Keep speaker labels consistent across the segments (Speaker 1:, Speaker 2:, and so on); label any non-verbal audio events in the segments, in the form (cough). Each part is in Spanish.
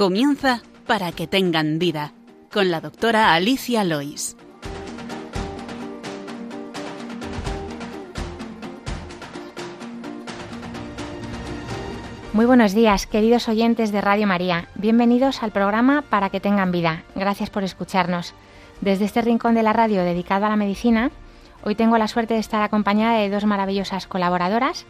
Speaker 1: Comienza para que tengan vida con la doctora Alicia Lois.
Speaker 2: Muy buenos días, queridos oyentes de Radio María. Bienvenidos al programa Para que tengan vida. Gracias por escucharnos. Desde este rincón de la radio dedicado a la medicina, hoy tengo la suerte de estar acompañada de dos maravillosas colaboradoras.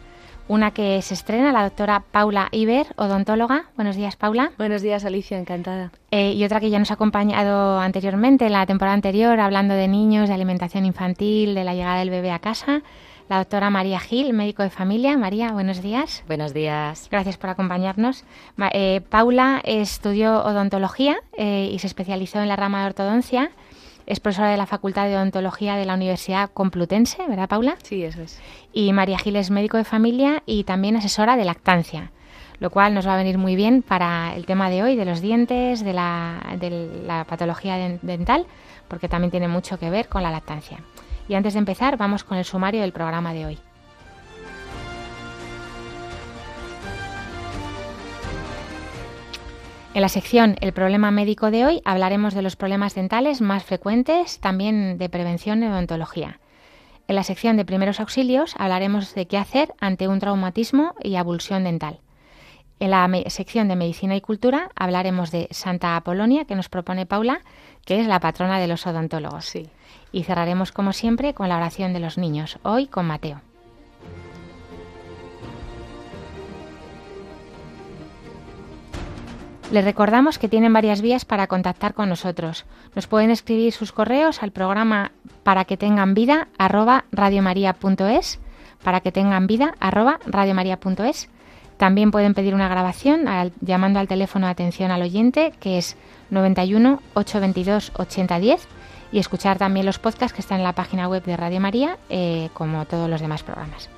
Speaker 2: Una que se estrena, la doctora Paula Iber, odontóloga. Buenos días, Paula.
Speaker 3: Buenos días, Alicia, encantada.
Speaker 2: Eh, y otra que ya nos ha acompañado anteriormente, en la temporada anterior, hablando de niños, de alimentación infantil, de la llegada del bebé a casa, la doctora María Gil, médico de familia. María, buenos días.
Speaker 4: Buenos días.
Speaker 2: Gracias por acompañarnos. Eh, Paula estudió odontología eh, y se especializó en la rama de ortodoncia. Es profesora de la Facultad de Odontología de la Universidad Complutense, ¿verdad, Paula?
Speaker 3: Sí, eso es.
Speaker 2: Y María Gil es médico de familia y también asesora de lactancia, lo cual nos va a venir muy bien para el tema de hoy, de los dientes, de la, de la patología dental, porque también tiene mucho que ver con la lactancia. Y antes de empezar, vamos con el sumario del programa de hoy. En la sección El problema médico de hoy hablaremos de los problemas dentales más frecuentes, también de prevención y odontología. En la sección de primeros auxilios hablaremos de qué hacer ante un traumatismo y abulsión dental. En la sección de medicina y cultura hablaremos de Santa Apolonia, que nos propone Paula, que es la patrona de los odontólogos.
Speaker 3: Sí.
Speaker 2: Y cerraremos, como siempre, con la oración de los niños, hoy con Mateo. Les recordamos que tienen varias vías para contactar con nosotros. Nos pueden escribir sus correos al programa para que tengan vida arroba radiomaria.es para que tengan vida radiomaria.es. También pueden pedir una grabación llamando al teléfono de atención al oyente que es 91 822 8010 y escuchar también los podcasts que están en la página web de Radio María eh, como todos los demás programas.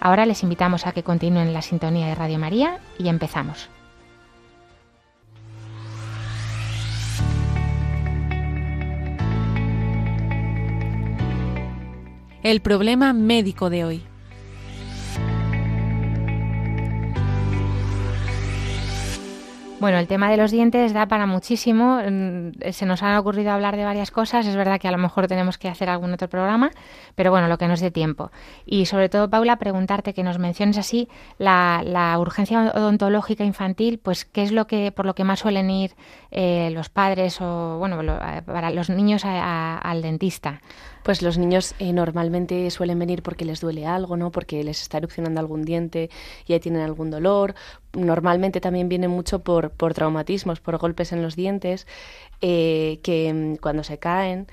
Speaker 2: Ahora les invitamos a que continúen la sintonía de Radio María y empezamos.
Speaker 5: El problema médico de hoy.
Speaker 2: Bueno, el tema de los dientes da para muchísimo. Mm, Se nos ha ocurrido hablar de varias cosas. Es verdad que a lo mejor tenemos que hacer algún otro programa, pero bueno, lo que nos dé tiempo. Y sobre todo, Paula, preguntarte que nos menciones así la, urgencia odontológica infantil, pues qué es lo que por lo que más suelen ir eh, los padres o bueno, lo, para los niños al dentista.
Speaker 3: Pues los niños eh, normalmente suelen venir porque les duele algo, ¿no? Porque les está erupcionando algún diente y ahí tienen algún dolor. Normalmente también vienen mucho por, por traumatismos, por golpes en los dientes, eh, que cuando se caen.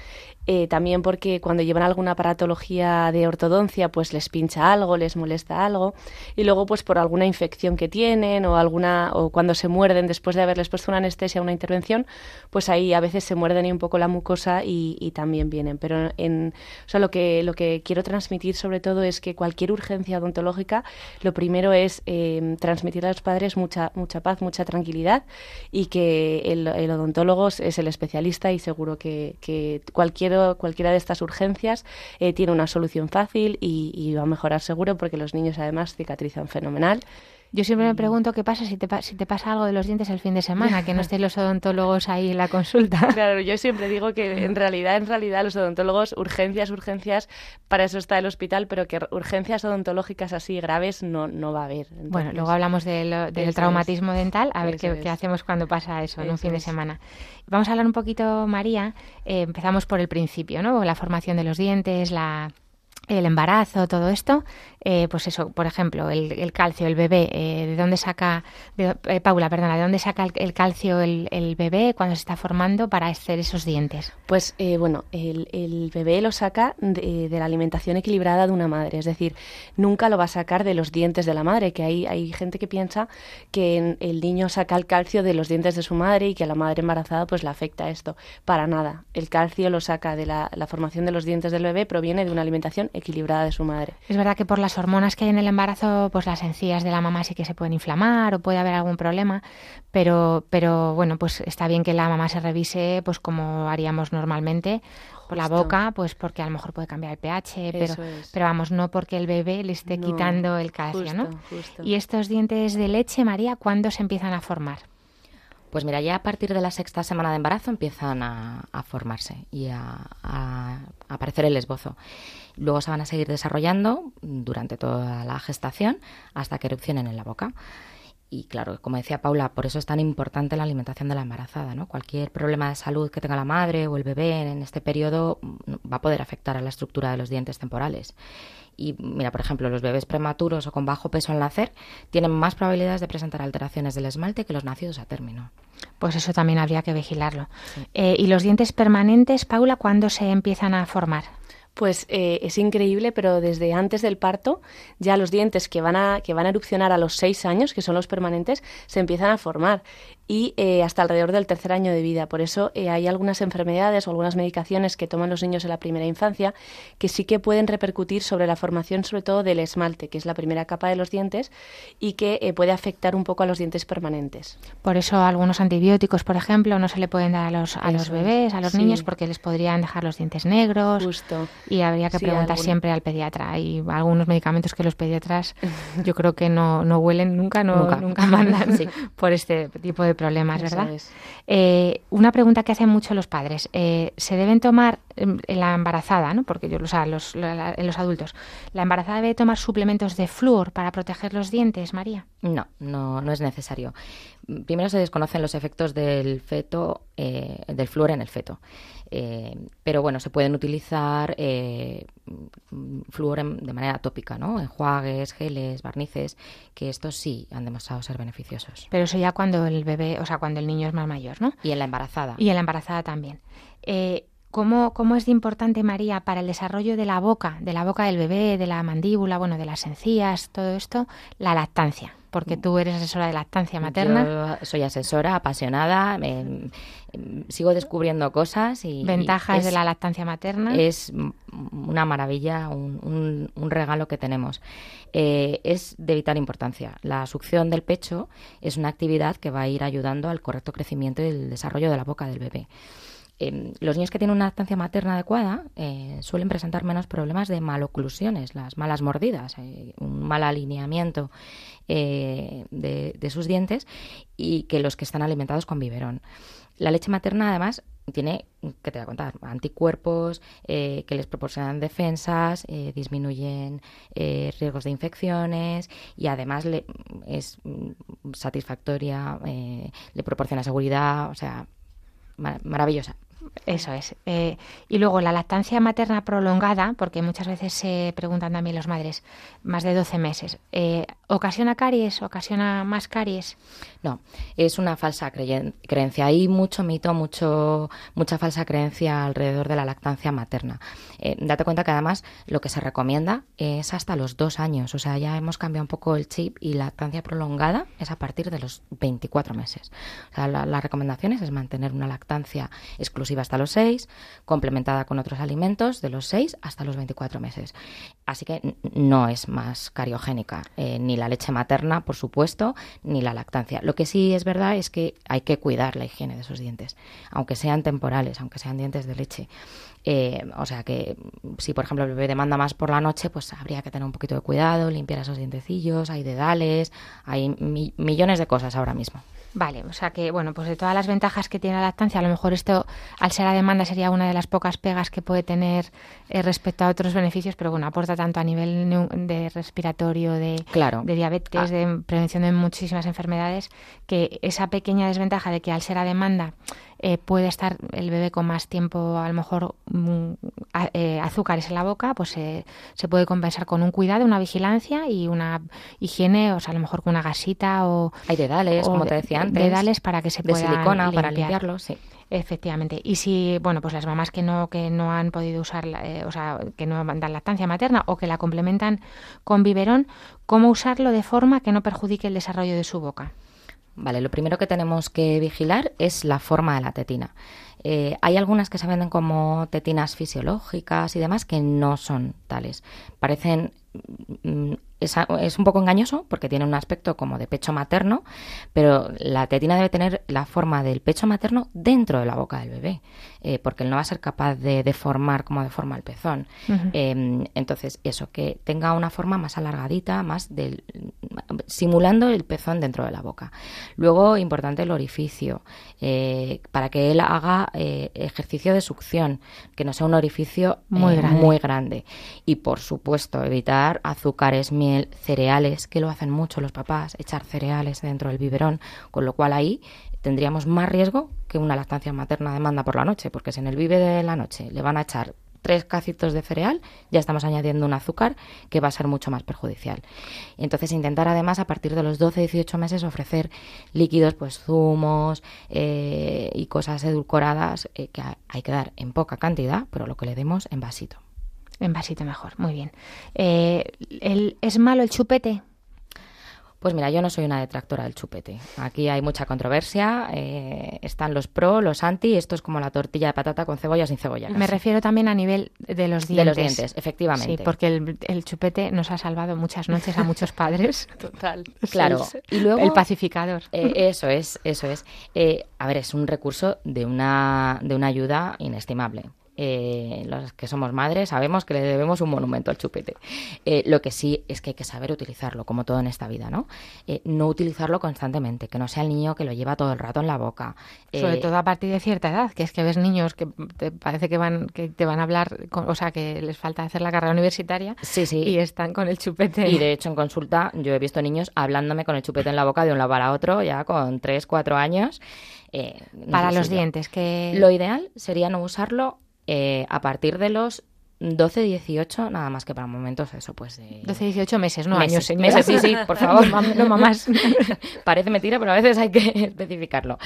Speaker 3: Eh, también porque cuando llevan alguna aparatología de ortodoncia, pues les pincha algo, les molesta algo, y luego pues por alguna infección que tienen o alguna o cuando se muerden después de haberles puesto una anestesia, una intervención, pues ahí a veces se muerden y un poco la mucosa y, también vienen. Pero en, o lo que lo que quiero transmitir sobre todo es que cualquier urgencia odontológica, lo primero es eh, transmitir a los padres mucha mucha paz, mucha tranquilidad y que el, el odontólogo es el especialista y seguro que, que cualquier cualquiera de estas urgencias eh, tiene una solución fácil y, y, va a mejorar seguro porque los niños además cicatrizan fenomenal.
Speaker 2: Yo siempre me pregunto qué pasa si te, si te pasa algo de los dientes el fin de semana, que no (laughs) estén los odontólogos ahí en la consulta. (laughs)
Speaker 3: Claro, yo siempre digo que en realidad, en realidad los odontólogos, urgencias, urgencias, para eso está el hospital, pero que urgencias odontológicas así graves no, no va a haber.
Speaker 2: Entonces, bueno, luego hablamos de lo, del traumatismo es. dental, a ver qué, qué, hacemos cuando pasa eso, en un fin de semana. Vamos a hablar un poquito, María, eh, empezamos por el principio, ¿no? La formación de los dientes, la el embarazo, todo esto, eh, pues eso, por ejemplo, el, el calcio, el bebé, eh, ¿de dónde saca, de, eh, Paula, perdona, ¿de dónde saca el, el calcio el, el, bebé cuando se está formando para hacer esos dientes?
Speaker 3: Pues eh, bueno, el, bebé lo saca de, de, la alimentación equilibrada de una madre, es decir, nunca lo va a sacar de los dientes de la madre, que hay, hay gente que piensa que el niño saca el calcio de los dientes de su madre y que a la madre embarazada pues le afecta esto. Para nada, el calcio lo saca de la, la formación de los dientes del bebé, proviene de una alimentación equilibrada de su madre.
Speaker 2: Es verdad que por las hormonas que hay en el embarazo, pues las encías de la mamá sí que se pueden inflamar o puede haber algún problema, pero, pero bueno, pues está bien que la mamá se revise pues como haríamos normalmente por la boca, pues porque a lo mejor puede cambiar el pH, pero,
Speaker 3: es.
Speaker 2: pero vamos, no porque el bebé le esté
Speaker 3: no,
Speaker 2: quitando el calcio,
Speaker 3: justo,
Speaker 2: ¿no?
Speaker 3: Justo.
Speaker 2: Y estos dientes de leche, María, ¿cuándo se empiezan a formar?
Speaker 4: Pues mira, ya a partir de la sexta semana de embarazo empiezan a, formarse y a, a, aparecer el esbozo. Luego se van a seguir desarrollando durante toda la gestación hasta que erupcionen en la boca. Y claro, como decía Paula, por eso es tan importante la alimentación de la embarazada. ¿no? Cualquier problema de salud que tenga la madre o el bebé en este periodo va a poder afectar a la estructura de los dientes temporales. Y mira, por ejemplo, los bebés prematuros o con bajo peso al nacer tienen más probabilidades de presentar alteraciones del esmalte que los nacidos a término.
Speaker 2: Pues eso también habría que vigilarlo. Eh, ¿Y los dientes permanentes, Paula, cuándo se empiezan a formar?
Speaker 3: Pues eh, es increíble, pero desde antes del parto ya los dientes que van a que van a erupcionar a los seis años, que son los permanentes, se empiezan a formar y eh, hasta alrededor del tercer año de vida. Por eso eh, hay algunas enfermedades o algunas medicaciones que toman los niños en la primera infancia que sí que pueden repercutir sobre la formación, sobre todo del esmalte, que es la primera capa de los dientes y que eh, puede afectar un poco a los dientes permanentes.
Speaker 2: Por eso algunos antibióticos, por ejemplo, no se le pueden dar a los, a los bebés, a los niños, porque les podrían dejar los dientes negros.
Speaker 3: Justo.
Speaker 2: Y habría que preguntar siempre al pediatra. Hay algunos medicamentos que los pediatras yo creo que no, no huelen nunca, no, nunca. nunca (laughs) mandan por este tipo de problemas, ¿verdad? Eh, una pregunta que hacen mucho los padres. Eh, ¿Se deben tomar en la embarazada, ¿no? porque yo, o sea, los, en los adultos, ¿la embarazada debe tomar suplementos de flúor para proteger los dientes, María?
Speaker 4: No, no, no es necesario. Primero se desconocen los efectos del feto, eh, del flúor en el feto. Eh, pero bueno, se pueden utilizar eh, flúor de manera tópica, ¿no? Enjuagues, geles, barnices, que estos sí han demostrado ser beneficiosos.
Speaker 2: Pero eso ya cuando el bebé, o sea, cuando el niño es más mayor, ¿no?
Speaker 4: Y en la embarazada.
Speaker 2: Y en la embarazada también. Eh, ¿Cómo, ¿Cómo, es de importante, María, para el desarrollo de la boca, de la boca del bebé, de la mandíbula, bueno, de las encías, todo esto, la lactancia? Porque tú eres asesora de lactancia materna.
Speaker 4: Yo soy asesora, apasionada, sigo descubriendo cosas y...
Speaker 2: Ventajas de la lactancia materna.
Speaker 4: Es una maravilla, un, un, regalo que tenemos. Eh, es de vital importancia. La succión del pecho es una actividad que va a ir ayudando al correcto crecimiento y el desarrollo de la boca del bebé. Em, los niños que tienen una lactancia materna adecuada eh, suelen presentar menos problemas de maloclusiones, las malas mordidas, eh, un mal alineamiento eh, de, sus dientes y que los que están alimentados con biberón. La leche materna, además, tiene, que te voy a contar, anticuerpos que les proporcionan defensas, disminuyen riesgos de infecciones y además le, es satisfactoria, le proporciona seguridad, o sea, maravillosa.
Speaker 2: Eso es. Eh, y luego la lactancia materna prolongada, porque muchas veces se preguntan también las madres, más de 12 meses, eh, ¿ocasiona caries? ¿Ocasiona más caries?
Speaker 4: No, es una falsa creencia. Hay mucho mito, mucho, mucha falsa creencia alrededor de la lactancia materna. Eh, date cuenta que además lo que se recomienda es hasta los dos años. O sea, ya hemos cambiado un poco el chip y la lactancia prolongada es a partir de los 24 meses. O sea, la, las recomendaciones es mantener una lactancia exclusiva hasta los 6, complementada con otros alimentos de los 6 hasta los 24 meses. Así que no es más cariogénica, eh, ni la leche materna, por supuesto, ni la lactancia. Lo que sí es verdad es que hay que cuidar la higiene de esos dientes, aunque sean temporales, aunque sean dientes de leche. Eh, o sea que si, por ejemplo, el bebé demanda más por la noche, pues habría que tener un poquito de cuidado, limpiar esos dientecillos, hay dedales, hay millones de cosas ahora mismo.
Speaker 2: Vale, o sea que, bueno, pues de todas las ventajas que tiene la lactancia, a lo mejor esto, al ser a demanda, sería una de las pocas pegas que puede tener eh, respecto a otros beneficios, pero bueno, aporta tanto a nivel de respiratorio, de, de diabetes, ah. de prevención de muchísimas enfermedades, que esa pequeña desventaja de que al ser a demanda eh, puede estar el bebé con más tiempo, a lo mejor eh, azúcares en la boca, pues se puede compensar con un cuidado, una vigilancia y una higiene, o sea, a lo mejor con una gasita o...
Speaker 4: Hay dedales, como te decía antes.
Speaker 2: Dedales para que se
Speaker 4: de
Speaker 2: silicona
Speaker 4: para limpiarlo, sí.
Speaker 2: Efectivamente. Y si, bueno, pues las mamás que no que no han podido usar, eh, o sea, que no dan lactancia materna o que la complementan con biberón, ¿cómo usarlo de forma que no perjudique el desarrollo de su boca?
Speaker 4: Vale, lo primero que tenemos que vigilar es la forma de la tetina. Eh, hay algunas que se venden como tetinas fisiológicas y demás que no son tales. Parecen mm, es, es, un poco engañoso porque tiene un aspecto como de pecho materno, pero la tetina debe tener la forma del pecho materno dentro de la boca del bebé, eh, porque él no va a ser capaz de deformar como deforma el pezón. Em, entonces, eso, que tenga una forma más alargadita, más del, simulando el pezón dentro de la boca. Luego, importante el orificio, eh, para que él haga eh, ejercicio de succión, que no sea un orificio muy, grande. muy grande. Y, por supuesto, evitar azúcares, miel, cereales, que lo hacen mucho los papás, echar cereales dentro del biberón, con lo cual ahí tendríamos más riesgo que una lactancia materna demanda por la noche, porque si en el vive de la noche le van a echar tres cacitos de cereal, ya estamos añadiendo un azúcar que va a ser mucho más perjudicial. Entonces, intentar además a partir de los 12-18 meses ofrecer líquidos, pues zumos eh, y cosas edulcoradas eh, que hay que dar en poca cantidad, pero lo que le demos en vasito.
Speaker 2: En vasito mejor, muy bien. Eh, el, ¿Es malo el chupete?
Speaker 4: Pues mira, yo no soy una detractora del chupete. Aquí hay mucha controversia. Eh, están los pro, los anti. Esto es como la tortilla de patata con cebolla sin cebolla.
Speaker 2: Me refiero también a nivel de los dientes.
Speaker 4: De los dientes, efectivamente.
Speaker 2: Sí, porque el, chupete nos ha salvado muchas noches a muchos padres. (laughs)
Speaker 3: Total.
Speaker 4: Claro.
Speaker 2: y luego el pacificador.
Speaker 4: Eh, eso es, eso es. a ver, es un recurso de una de una ayuda inestimable eh, los que somos madres sabemos que le debemos un monumento al chupete. Eh, lo que sí es que hay que saber utilizarlo, como todo en esta vida, ¿no? Eh, no utilizarlo constantemente, que no sea el niño que lo lleva todo el rato en la boca.
Speaker 2: Sobre todo a partir de cierta edad, que es que ves niños que te parece que van que te van a hablar, o sea, que les falta hacer la carrera universitaria
Speaker 4: sí, sí.
Speaker 2: y están con el chupete.
Speaker 4: Y de hecho en consulta yo he visto niños hablándome con el chupete en la boca de un lado para otro, ya con 3, 4 años.
Speaker 2: para los dientes, que...
Speaker 4: Lo ideal sería no usarlo eh, a partir de los 12, 18, nada más que para momentos eso, pues... De...
Speaker 2: 12, 18 meses, no
Speaker 4: meses,
Speaker 2: años, señora.
Speaker 4: Meses, sí, sí, por favor. (laughs)
Speaker 2: no, mamás. (laughs)
Speaker 4: Parece mentira, pero a veces hay que (laughs) especificarlo.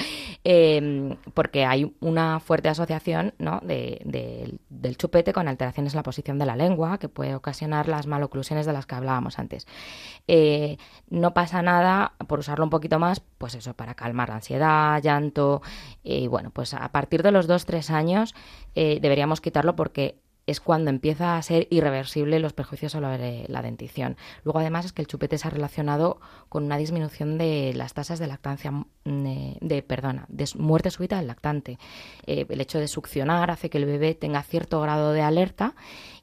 Speaker 4: Eh, porque hay una fuerte asociación ¿no? de, del chupete con alteraciones en la posición de la lengua, que puede ocasionar las maloclusiones de las que hablábamos antes. Eh, no pasa nada por usarlo un poquito más, pues eso, para calmar la ansiedad, llanto. Y bueno, pues a partir de los 2-3 años eh, deberíamos quitarlo porque es cuando empieza a ser irreversible los perjuicios sobre la dentición. Luego, además, es que el chupete se ha relacionado con una disminución de las tasas de lactancia, mm, de, perdona, de muerte súbita del lactante. Eh, el hecho de succionar hace que el bebé tenga cierto grado de alerta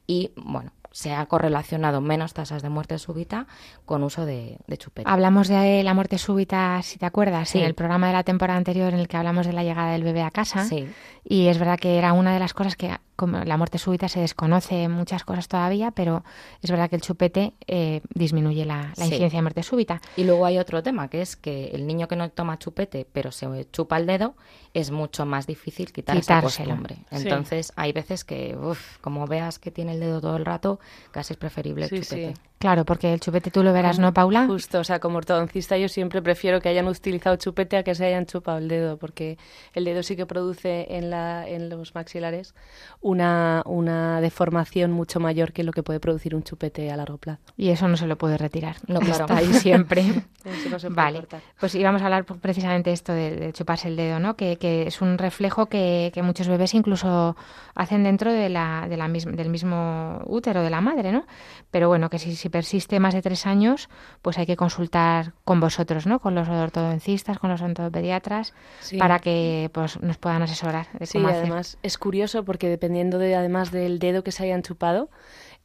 Speaker 4: y, bueno, se ha correlacionado menos tasas de muerte súbita con uso de, chupete.
Speaker 2: Hablamos de la muerte súbita, si te acuerdas, en el programa de la temporada anterior en el que hablamos de la llegada del bebé a casa.
Speaker 4: Sí.
Speaker 2: Y es verdad que era una de las cosas que como la muerte súbita se desconoce muchas cosas todavía, pero es verdad que el chupete eh, disminuye la, incidencia de muerte súbita.
Speaker 4: Y luego hay otro tema, que es que el niño que no toma chupete, pero se chupa el dedo, es mucho más difícil quitar esa costumbre. Entonces, hay veces que, uf, como veas que tiene el dedo todo el rato, casi es preferible el chupete.
Speaker 2: Claro, porque el chupete tú lo verás, ¿no, Paula?
Speaker 3: Justo, o sea, como ortodoncista yo siempre prefiero que hayan utilizado chupete a que se hayan chupado el dedo, porque el dedo sí que produce en, la, en los maxilares una, una deformación mucho mayor que lo que puede producir un chupete a largo plazo.
Speaker 2: Y eso no se lo puede retirar,
Speaker 4: no, claro.
Speaker 2: está ahí siempre. (laughs)
Speaker 3: no
Speaker 2: vale, pues íbamos a hablar precisamente esto de, chuparse el dedo, ¿no? Que, que es un reflejo que, que, muchos bebés incluso hacen dentro de la, de la del mismo útero de la madre, ¿no? Pero bueno, que si, si persiste más de tres años, pues hay que consultar con vosotros, ¿no? Con los ortodoncistas, con los odontopediatras, para que pues nos puedan asesorar de
Speaker 3: sí, además es curioso porque dependiendo de además del dedo que se hayan chupado,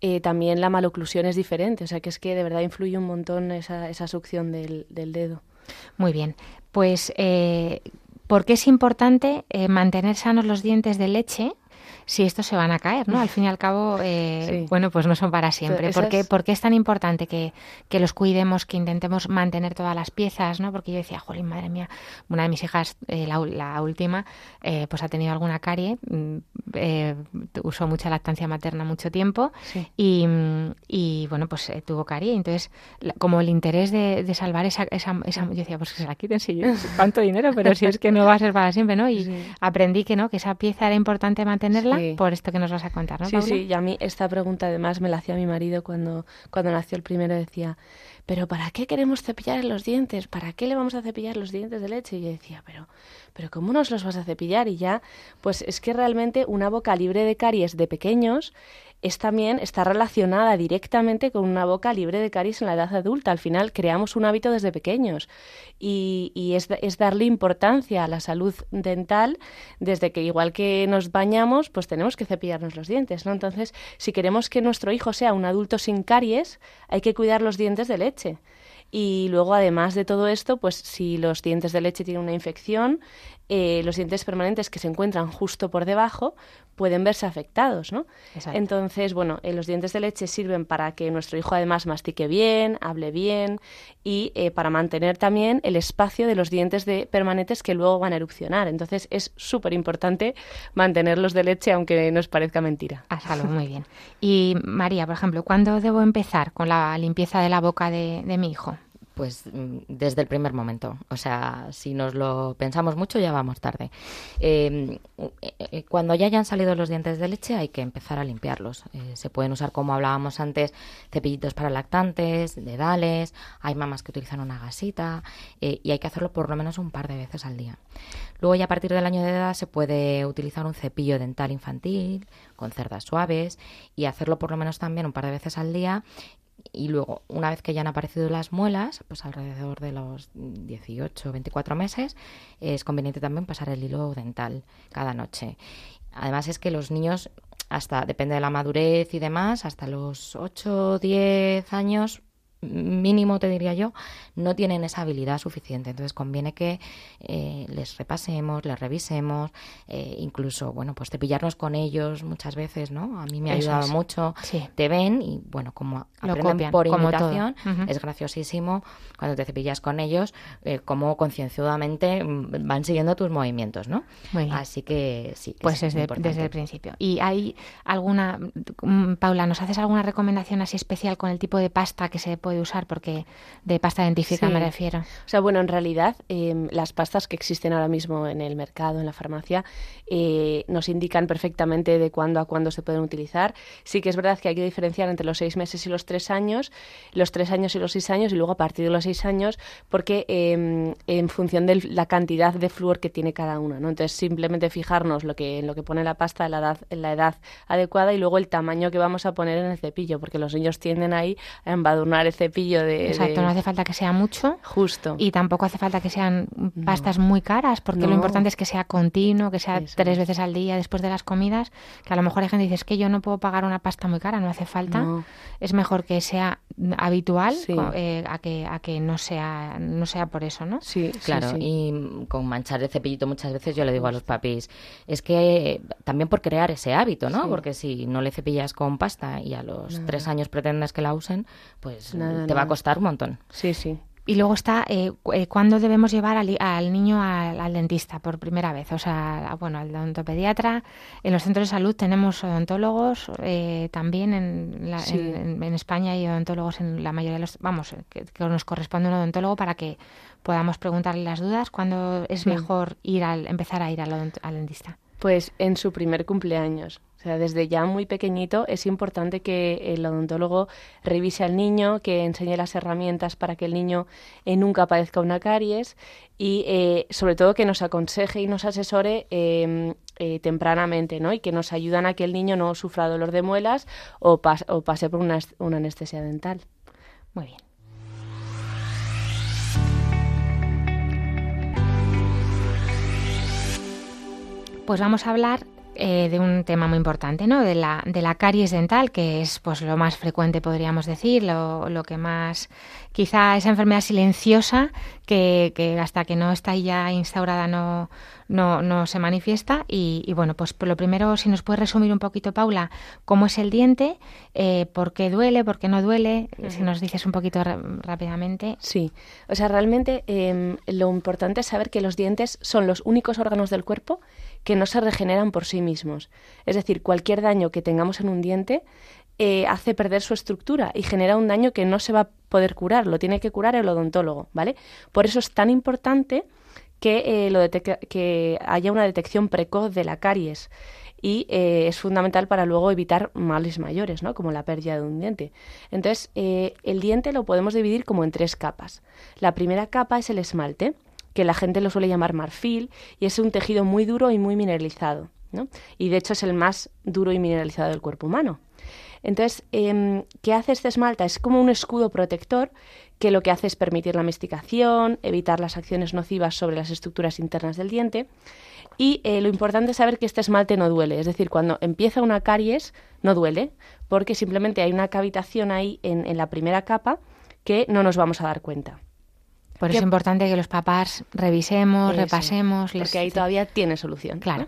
Speaker 3: eh, también la maloclusión es diferente. O sea que es que de verdad influye un montón esa, esa succión del, del dedo.
Speaker 2: Muy bien. Pues, eh, ¿por qué es importante eh, mantener sanos los dientes de leche? Si estos se van a caer, ¿no? Al fin y al cabo, eh, bueno, pues no son para siempre. ¿Por qué, es tan importante que, los cuidemos, que intentemos mantener todas las piezas, ¿no? Porque yo decía, jolín, madre mía, una de mis hijas, eh, la, última, eh, pues ha tenido alguna carie, mm, usó mucha lactancia materna mucho tiempo y, bueno, pues tuvo carie. Entonces, como el interés de, salvar esa, esa, yo decía, pues que se la quiten, si cuánto dinero, pero si es que no va a ser para siempre, ¿no? Y aprendí que no, que esa pieza era importante mantenerla por esto que nos vas a contar, ¿no?
Speaker 3: Sí, sí, y a mí esta pregunta además me la hacía mi marido cuando, cuando nació el primero, decía, pero ¿para qué queremos cepillar los dientes? ¿Para qué le vamos a cepillar los dientes de leche? Y yo decía, pero, pero ¿cómo nos los vas a cepillar? Y ya, pues es que realmente una boca libre de caries de pequeños es también está relacionada directamente con una boca libre de caries en la edad adulta. Al final creamos un hábito desde pequeños y, y es, es, darle importancia a la salud dental desde que igual que nos bañamos, pues tenemos que cepillarnos los dientes, ¿no? Entonces, si queremos que nuestro hijo sea un adulto sin caries, hay que cuidar los dientes de leche. Y luego, además de todo esto, pues si los dientes de leche tienen una infección, eh, los dientes permanentes que se encuentran justo por debajo pueden verse afectados, ¿no? Entonces, bueno, eh, los dientes de leche sirven para que nuestro hijo además mastique bien, hable bien y eh, para mantener también el espacio de los dientes de permanentes que luego van a erupcionar. Entonces, es súper importante mantenerlos de leche, aunque nos parezca mentira.
Speaker 2: Ah, muy bien. Y María, por ejemplo, ¿cuándo debo empezar con la limpieza de la boca de mi hijo?
Speaker 4: Pues mm, desde el primer momento. O sea, si nos lo pensamos mucho ya vamos tarde. Em, eh, eh, cuando ya hayan salido los dientes de leche hay que empezar a limpiarlos. Eh, se pueden usar, como hablábamos antes, cepillitos para lactantes, dedales, hay mamás que utilizan una gasita y hay que hacerlo por lo menos un par de veces al día. Luego ya a partir del año de edad se puede utilizar un cepillo dental infantil con cerdas suaves y hacerlo por lo menos también un par de veces al día y luego, una vez que ya han aparecido las muelas, pues alrededor de los 18 o 24 meses, es conveniente también pasar el hilo dental cada noche. Además es que los niños, hasta, depende de la madurez y demás, hasta los 8 o 10 años mínimo te diría yo, no tienen esa habilidad suficiente. Entonces conviene que eh, les repasemos, les revisemos, eh, incluso, bueno, pues cepillarnos con ellos muchas veces, ¿no? A mí me ha ayudado mucho. Te ven y, bueno, como aprenden por imitación, es graciosísimo cuando te cepillas con ellos, eh, como concienciadamente mm, van siguiendo tus movimientos, ¿no? Así que sí.
Speaker 2: pues desde, desde el principio. ¿Y hay alguna, mm, Paula, nos haces alguna recomendación así especial con el tipo de pasta que se puede usar, porque de pasta dentífica me refiero.
Speaker 3: O sea, bueno, en realidad em, las pastas que existen ahora mismo en el mercado, en la farmacia, eh, nos indican perfectamente de cuándo a cuándo se pueden utilizar. Sí que es verdad que hay que diferenciar entre los seis meses y los tres años, los tres años y los seis años, y luego a partir de los seis años, porque em, en función de la cantidad de flúor que tiene cada uno. ¿no? Entonces, simplemente fijarnos lo que, en lo que pone la pasta en la, edad, en la edad adecuada y luego el tamaño que vamos a poner en el cepillo, porque los niños tienden ahí a embadurnar cepillo de...
Speaker 2: Exacto, no hace falta que sea mucho.
Speaker 3: Justo.
Speaker 2: Y tampoco hace falta que sean pastas muy caras, porque lo importante es que sea continuo, que sea tres veces al día después de las comidas, que a lo mejor hay gente que dice, es que yo no puedo pagar una pasta muy cara, no hace falta. Es mejor que sea habitual eh, a, que, a que no sea, no sea por eso, ¿no?
Speaker 4: Sí, claro. Y con manchar el cepillito muchas veces yo le digo a los papis, es que también por crear ese hábito, ¿no? Porque si no le cepillas con pasta y a los tres años pretendes que la usen, pues te va a costar un montón.
Speaker 3: Sí, sí.
Speaker 2: Y luego está eh, eh cuándo debemos llevar al, niño al, dentista por primera vez. O sea, bueno, al odontopediatra. En los centros de salud tenemos odontólogos eh, también en, en, España hay odontólogos en la mayoría de los. Vamos, que, nos corresponde un odontólogo para que podamos preguntarle las dudas. ¿Cuándo es mejor ir al, empezar a ir al, al dentista?
Speaker 3: Pues en su primer cumpleaños sea, desde ya muy pequeñito es importante que el odontólogo revise al niño, que enseñe las herramientas para que el niño eh, nunca padezca una caries y eh, sobre todo que nos aconseje y nos asesore em, eh, tempranamente, ¿no? Y que nos ayudan a que el niño no sufra dolor de muelas o, pase por una anestesia dental.
Speaker 2: Muy bien. Pues vamos a hablar eh, de un tema muy importante, ¿no? De la, de la caries dental, que es pues lo más frecuente, podríamos decir, lo, lo que más, quizá esa enfermedad silenciosa que, que hasta que no está ya instaurada no, no, no se manifiesta. Y, bueno, pues lo primero, si nos puedes resumir un poquito, Paula, cómo es el diente, eh, por qué duele, por qué no duele, si nos dices un poquito rápidamente.
Speaker 3: Sí, o sea, realmente em, lo importante es saber que los dientes son los únicos órganos del cuerpo que no se regeneran por sí mismos. Es decir, cualquier daño que tengamos en un diente eh, hace perder su estructura y genera un daño que no se va a poder curar, lo tiene que curar el odontólogo, ¿vale? Por eso es tan importante que, eh, haya una detección precoz de la caries y eh, es fundamental para luego evitar males mayores, ¿no? como la pérdida de un diente. Entonces, el diente lo podemos dividir como en tres capas. La primera capa es el esmalte, que la gente lo suele llamar marfil, y es un tejido muy duro y muy mineralizado. ¿no? Y de hecho es el más duro y mineralizado del cuerpo humano. Entonces, em, ¿qué hace este esmalta? Es como un escudo protector que lo que hace es permitir la masticación, evitar las acciones nocivas sobre las estructuras internas del diente. Y eh, lo importante es saber que este esmalte no duele, es decir, cuando empieza una caries no duele, porque simplemente hay una cavitación ahí en, en la primera capa que no nos vamos a dar cuenta.
Speaker 2: Por eso es importante que los papás revisemos, repasemos.
Speaker 3: Porque ahí todavía tiene solución. Claro.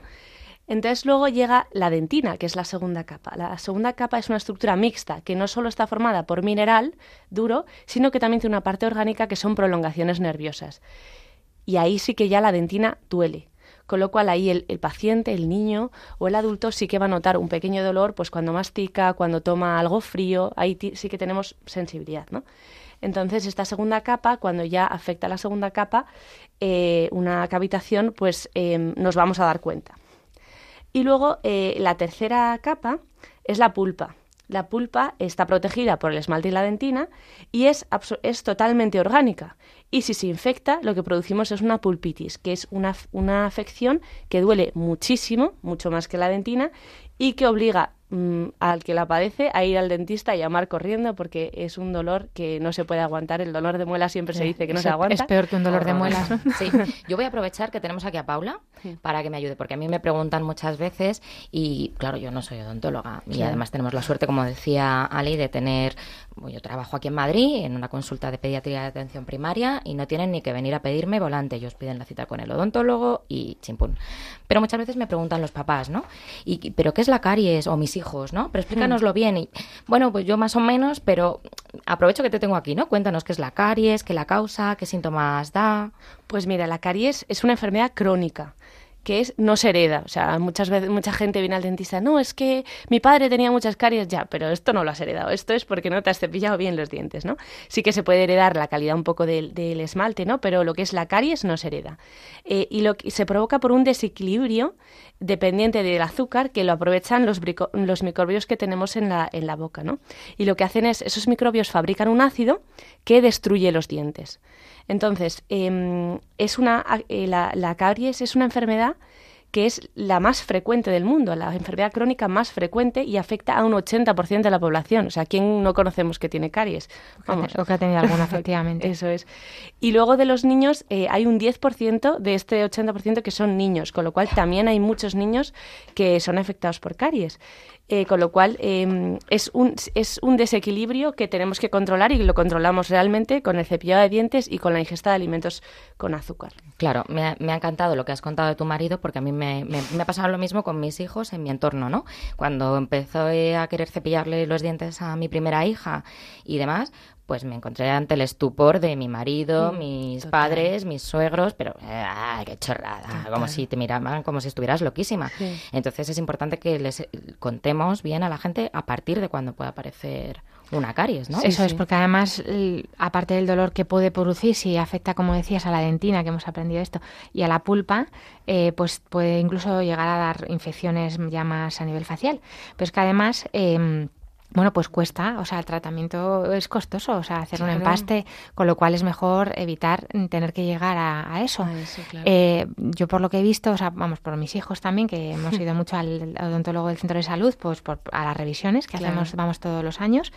Speaker 3: Entonces luego llega la dentina, que es la segunda capa. La segunda capa es una estructura mixta, que no solo está formada por mineral duro, sino que también tiene una parte orgánica que son prolongaciones nerviosas. Y ahí sí que ya la dentina duele. Con lo cual ahí el, paciente, el niño o el adulto sí que va a notar un pequeño dolor pues cuando mastica, cuando toma algo frío, ahí sí que tenemos sensibilidad, ¿no? Entonces, esta segunda capa, cuando ya afecta a la segunda capa, eh, una cavitación, pues em, nos vamos a dar cuenta. Y luego eh, la tercera capa es la pulpa. La pulpa está protegida por el esmalte y la dentina y es, es totalmente orgánica. Y si se infecta, lo que producimos es una pulpitis, que es una, una afección que duele muchísimo, mucho más que la dentina, y que obliga Mm, al que la padece a ir al dentista y llamar corriendo porque es un dolor que no se puede aguantar. El dolor de muela siempre se dice que no se aguanta.
Speaker 2: Es peor que un dolor de muelas. (laughs)
Speaker 4: Sí. Yo voy a aprovechar que tenemos aquí a Paula para que me ayude, porque a mí me preguntan muchas veces y, claro, yo no soy odontóloga y además tenemos la suerte, como decía Ali, de tener yo trabajo aquí en Madrid en una consulta de pediatría de atención primaria y no tienen ni que venir a pedirme volante. Ellos piden la cita con el odontólogo y chimpún. Pero muchas veces me preguntan los papás, ¿no? Y, ¿Pero qué es la caries? O mis hijos, ¿no? Pero explícanoslo bien. Y bueno, pues yo más o menos, pero aprovecho que te tengo aquí, ¿no? Cuéntanos qué es la caries, qué la causa, qué síntomas da.
Speaker 3: Pues mira, la caries es una enfermedad crónica que es no se hereda. O sea, muchas veces mucha gente viene al dentista, no, es que mi padre tenía muchas caries ya, pero esto no lo has heredado, esto es porque no te has cepillado bien los dientes, ¿no? Sí que se puede heredar la calidad un poco del, esmalte, ¿no? Pero lo que es la caries no se hereda. Eh, y lo que se provoca por un desequilibrio dependiente del azúcar que lo aprovechan los, los microbios que tenemos en la, en la boca, ¿no? Y lo que hacen es, esos microbios fabrican un ácido que destruye los dientes. Entonces, em, es una, eh, la, la caries es una enfermedad que es la más frecuente del mundo, la enfermedad crónica más frecuente y afecta a un 80% de la población. O sea, ¿quién no conocemos que tiene caries?
Speaker 2: Vamos. O que ha tenido alguna, (laughs) efectivamente.
Speaker 3: Eso es. Y luego de los niños, eh, hay un 10% de este 80% que son niños, con lo cual también hay muchos niños que son afectados por caries. Eh, con lo cual em, es, un, es un desequilibrio que tenemos que controlar y lo controlamos realmente con el cepillado de dientes y con la ingesta de alimentos con azúcar.
Speaker 4: Claro, me ha, encantado lo que has contado de tu marido porque a mí me, me, ha pasado lo mismo con mis hijos en mi entorno, ¿no? Cuando empezó a querer cepillarle los dientes a mi primera hija y demás, pues me encontré ante el estupor de mi marido, mm, mis padres, mis suegros, pero ¡ay, qué chorrada! Como si te miraban como si estuvieras loquísima. Entonces es importante que les contemos bien a la gente a partir de cuando pueda aparecer una caries, ¿no?
Speaker 2: Eso es, porque además, aparte del dolor que puede producir, si afecta, como decías, a la dentina, que hemos aprendido esto, y a la pulpa, eh, pues puede incluso llegar a dar infecciones ya más a nivel facial. Pero es que además... Eh, bueno, pues cuesta, o sea, el tratamiento es costoso, o sea, hacer un empaste, con lo cual es mejor evitar tener que llegar a, eso. eh, yo por lo que he visto, o sea, vamos, por mis hijos también, que hemos (laughs) ido mucho al odontólogo del centro de salud, pues por, a las revisiones que hacemos, vamos todos los años,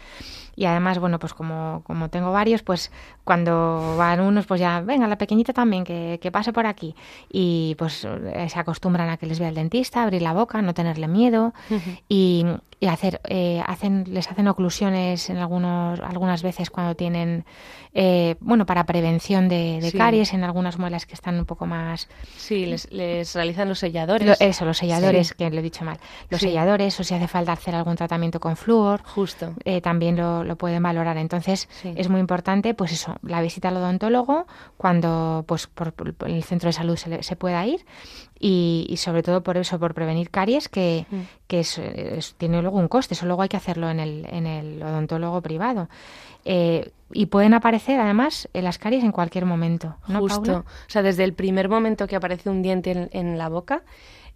Speaker 2: y además, bueno, pues como, como tengo varios, pues cuando van unos, pues ya, venga, la pequeñita también, que, que pase por aquí, y pues eh, se acostumbran a que les vea el dentista, abrir la boca, no tenerle miedo, y, y hacer, eh, hacen, les hacen oclusiones en algunos, algunas veces cuando tienen, eh, bueno, para prevención de, caries en algunas muelas que están un poco más.
Speaker 3: Sí, les, les realizan los selladores.
Speaker 2: eso, los selladores, que lo he dicho mal. Los selladores, o si hace falta hacer algún tratamiento con flúor.
Speaker 3: Justo.
Speaker 2: Eh, también lo, lo, pueden valorar. Entonces, es muy importante, pues eso, la visita al odontólogo cuando, pues, por, el centro de salud se, se pueda ir y, sobre todo por eso, por prevenir caries, que, mm. que es, tiene luego un coste, eso luego hay que hacerlo en el, en el odontólogo privado. Eh, y pueden aparecer además en las caries en cualquier momento. ¿no,
Speaker 3: Justo. O sea, desde el primer momento que aparece un diente en, la boca,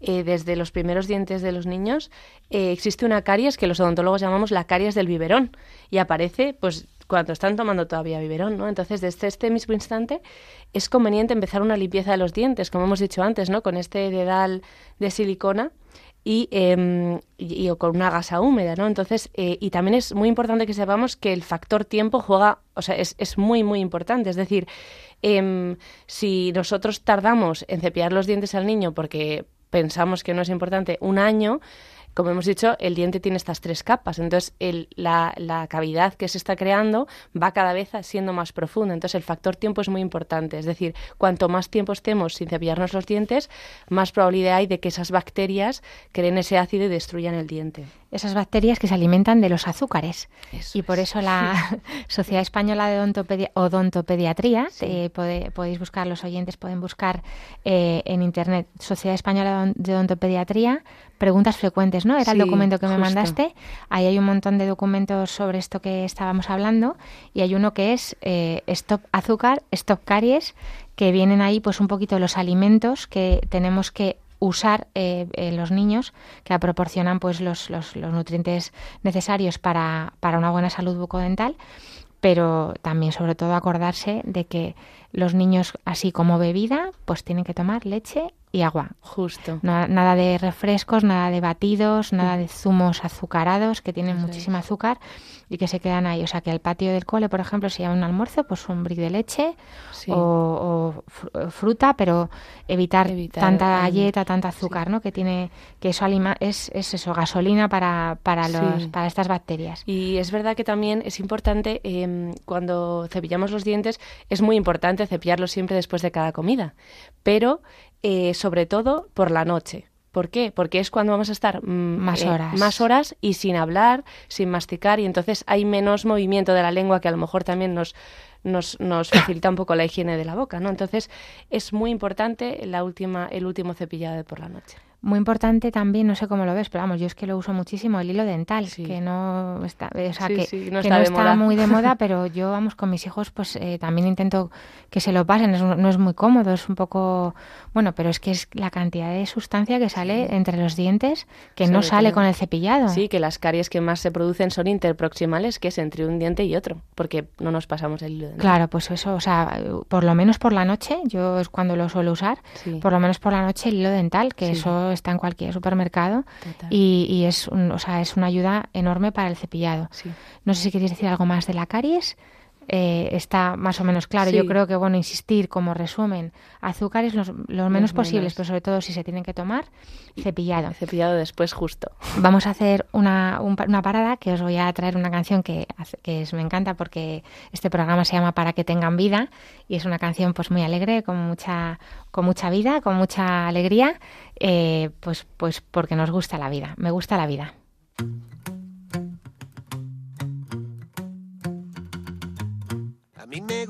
Speaker 3: eh, desde los primeros dientes de los niños, eh, existe una caries que los odontólogos llamamos la caries del biberón. Y aparece, pues, cuando están tomando todavía biberón, ¿no? Entonces, desde este mismo instante es conveniente empezar una limpieza de los dientes, como hemos dicho antes, ¿no? Con este dedal de silicona y, em, y, o con una gasa húmeda, ¿no? Entonces, eh, y también es muy importante que sepamos que el factor tiempo juega, o sea, es, es muy, muy importante. Es decir, em, si nosotros tardamos en cepillar los dientes al niño porque pensamos que no es importante un año, como hemos dicho, el diente tiene estas tres capas. Entonces, la, cavidad que se está creando va cada vez siendo más profunda. Entonces, el factor tiempo es muy importante. Es decir, cuanto más tiempo estemos sin cepillarnos los dientes, más probabilidad hay de que esas bacterias creen ese ácido y destruyan el diente
Speaker 2: esas bacterias que se alimentan de los azúcares. y por eso la (laughs) Sociedad Española de Odontopediatría, eh, podéis buscar, los oyentes pueden buscar eh, en Internet Sociedad Española de Odontopediatría, preguntas frecuentes, ¿no? Era el documento que me mandaste. Ahí hay un montón de documentos sobre esto que estábamos hablando y hay uno que es eh, Stop Azúcar, Stop Caries, que vienen ahí pues un poquito los alimentos que tenemos que usar eh, los niños que proporcionan pues los, los, los nutrientes necesarios para, para, una buena salud bucodental pero también sobre todo acordarse de que los niños así como bebida pues tienen que tomar leche y agua.
Speaker 3: Justo.
Speaker 2: nada de refrescos, nada de batidos, nada de zumos azucarados que tienen muchísimo azúcar y que se quedan ahí. O sea, que al patio del cole, por ejemplo, si hay un almuerzo, pues un brick de leche o, fruta, pero evitar, tanta galleta, tanta azúcar, ¿no? Que tiene que eso es, es eso, gasolina para, para, los, para estas bacterias.
Speaker 3: Y es verdad que también es importante, em, cuando cepillamos los dientes, es muy importante cepillarlos siempre después de cada comida, pero eh, sobre todo por la noche. ¿Por qué? Porque es cuando vamos a estar
Speaker 2: mm, más, eh, horas.
Speaker 3: más horas y sin hablar, sin masticar, y entonces hay menos movimiento de la lengua que a lo mejor también nos, nos, nos facilita un poco la higiene de la boca, ¿no? Entonces es muy importante la última, el último cepillado de por la noche.
Speaker 2: Muy importante también, no sé cómo lo ves, pero vamos, yo es que lo uso muchísimo, el hilo dental, que no está, o sea, que, no, está, muy de moda, (laughs) pero yo, vamos, con mis hijos, pues eh, también intento que se lo pasen, no es muy cómodo, es un poco, bueno, pero es que es la cantidad de sustancia que sale entre los dientes que no sale con el cepillado.
Speaker 3: Sí, que las caries que más se producen son interproximales, que es entre un diente y otro, porque no nos pasamos el hilo dental.
Speaker 2: Claro, pues eso, o sea, por lo menos por la noche, yo es cuando lo suelo usar, por lo menos por la noche el hilo dental, que eso está en cualquier supermercado y, es, o sea, es una ayuda enorme para el cepillado. No sé si queréis decir algo más de la caries. Eh, está más o menos claro. Yo creo que, bueno, insistir como resumen, azúcares los, menos posibles, pero sobre todo si se tienen que tomar, cepillado.
Speaker 3: Cepillado después justo. (laughs)
Speaker 2: Vamos a hacer una, una parada que os voy a traer una canción que, que me encanta porque este programa se llama Para que tengan vida y es una canción pues muy alegre, con mucha, con mucha vida, con mucha alegría, eh, pues, pues porque nos gusta la vida, me gusta la vida.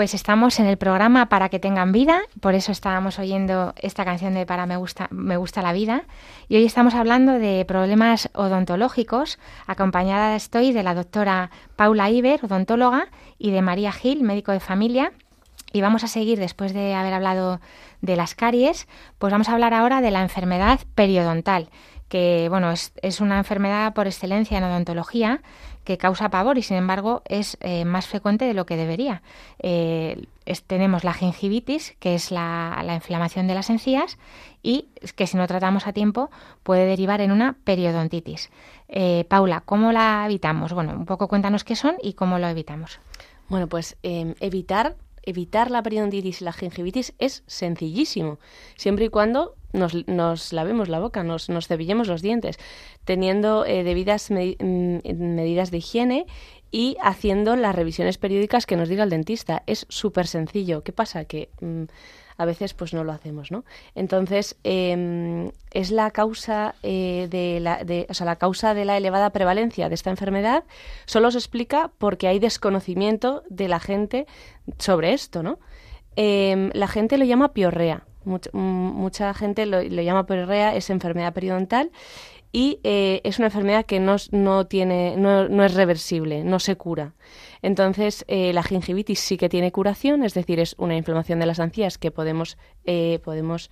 Speaker 2: Pues estamos en el programa Para que tengan vida, por eso estábamos oyendo esta canción de Para me gusta, me gusta la vida. Y hoy estamos hablando de problemas odontológicos. Acompañada estoy de la doctora Paula Iber, odontóloga, y de María Gil, médico de familia. Y vamos a seguir, después de haber hablado de las caries, pues vamos a hablar ahora de la enfermedad periodontal, que bueno, es, es una enfermedad por excelencia en odontología que causa pavor y sin embargo es eh, más frecuente de lo que debería. Eh, tenemos la gingivitis, que es la, la inflamación de las encías y que si no tratamos a tiempo puede derivar en una periodontitis. Eh, Paula, ¿cómo la evitamos? Bueno, un poco cuéntanos qué son y cómo lo evitamos.
Speaker 3: Bueno, pues eh, evitar, evitar la periodontitis y la gingivitis es sencillísimo, siempre y cuando nos, nos lavemos la boca, nos, nos cepillemos los dientes, teniendo eh, debidas mm, medidas de higiene y haciendo las revisiones periódicas que nos diga el dentista. Es súper sencillo. ¿Qué pasa? Que mm, a veces pues no lo hacemos, ¿no? Entonces, eh, es la causa eh, de la, o sea, la causa de la elevada prevalencia de esta enfermedad solo se explica porque hay desconocimiento de la gente sobre esto, ¿no? Eh, la gente lo llama piorrea. Much- mm, mucha gente lo llama piorrea, es enfermedad periodontal y eh, es una enfermedad que no, no tiene, no, no es reversible, no se cura. Entonces, eh, la gingivitis sí que tiene curación, es decir, es una inflamación de las encías que podemos, eh, podemos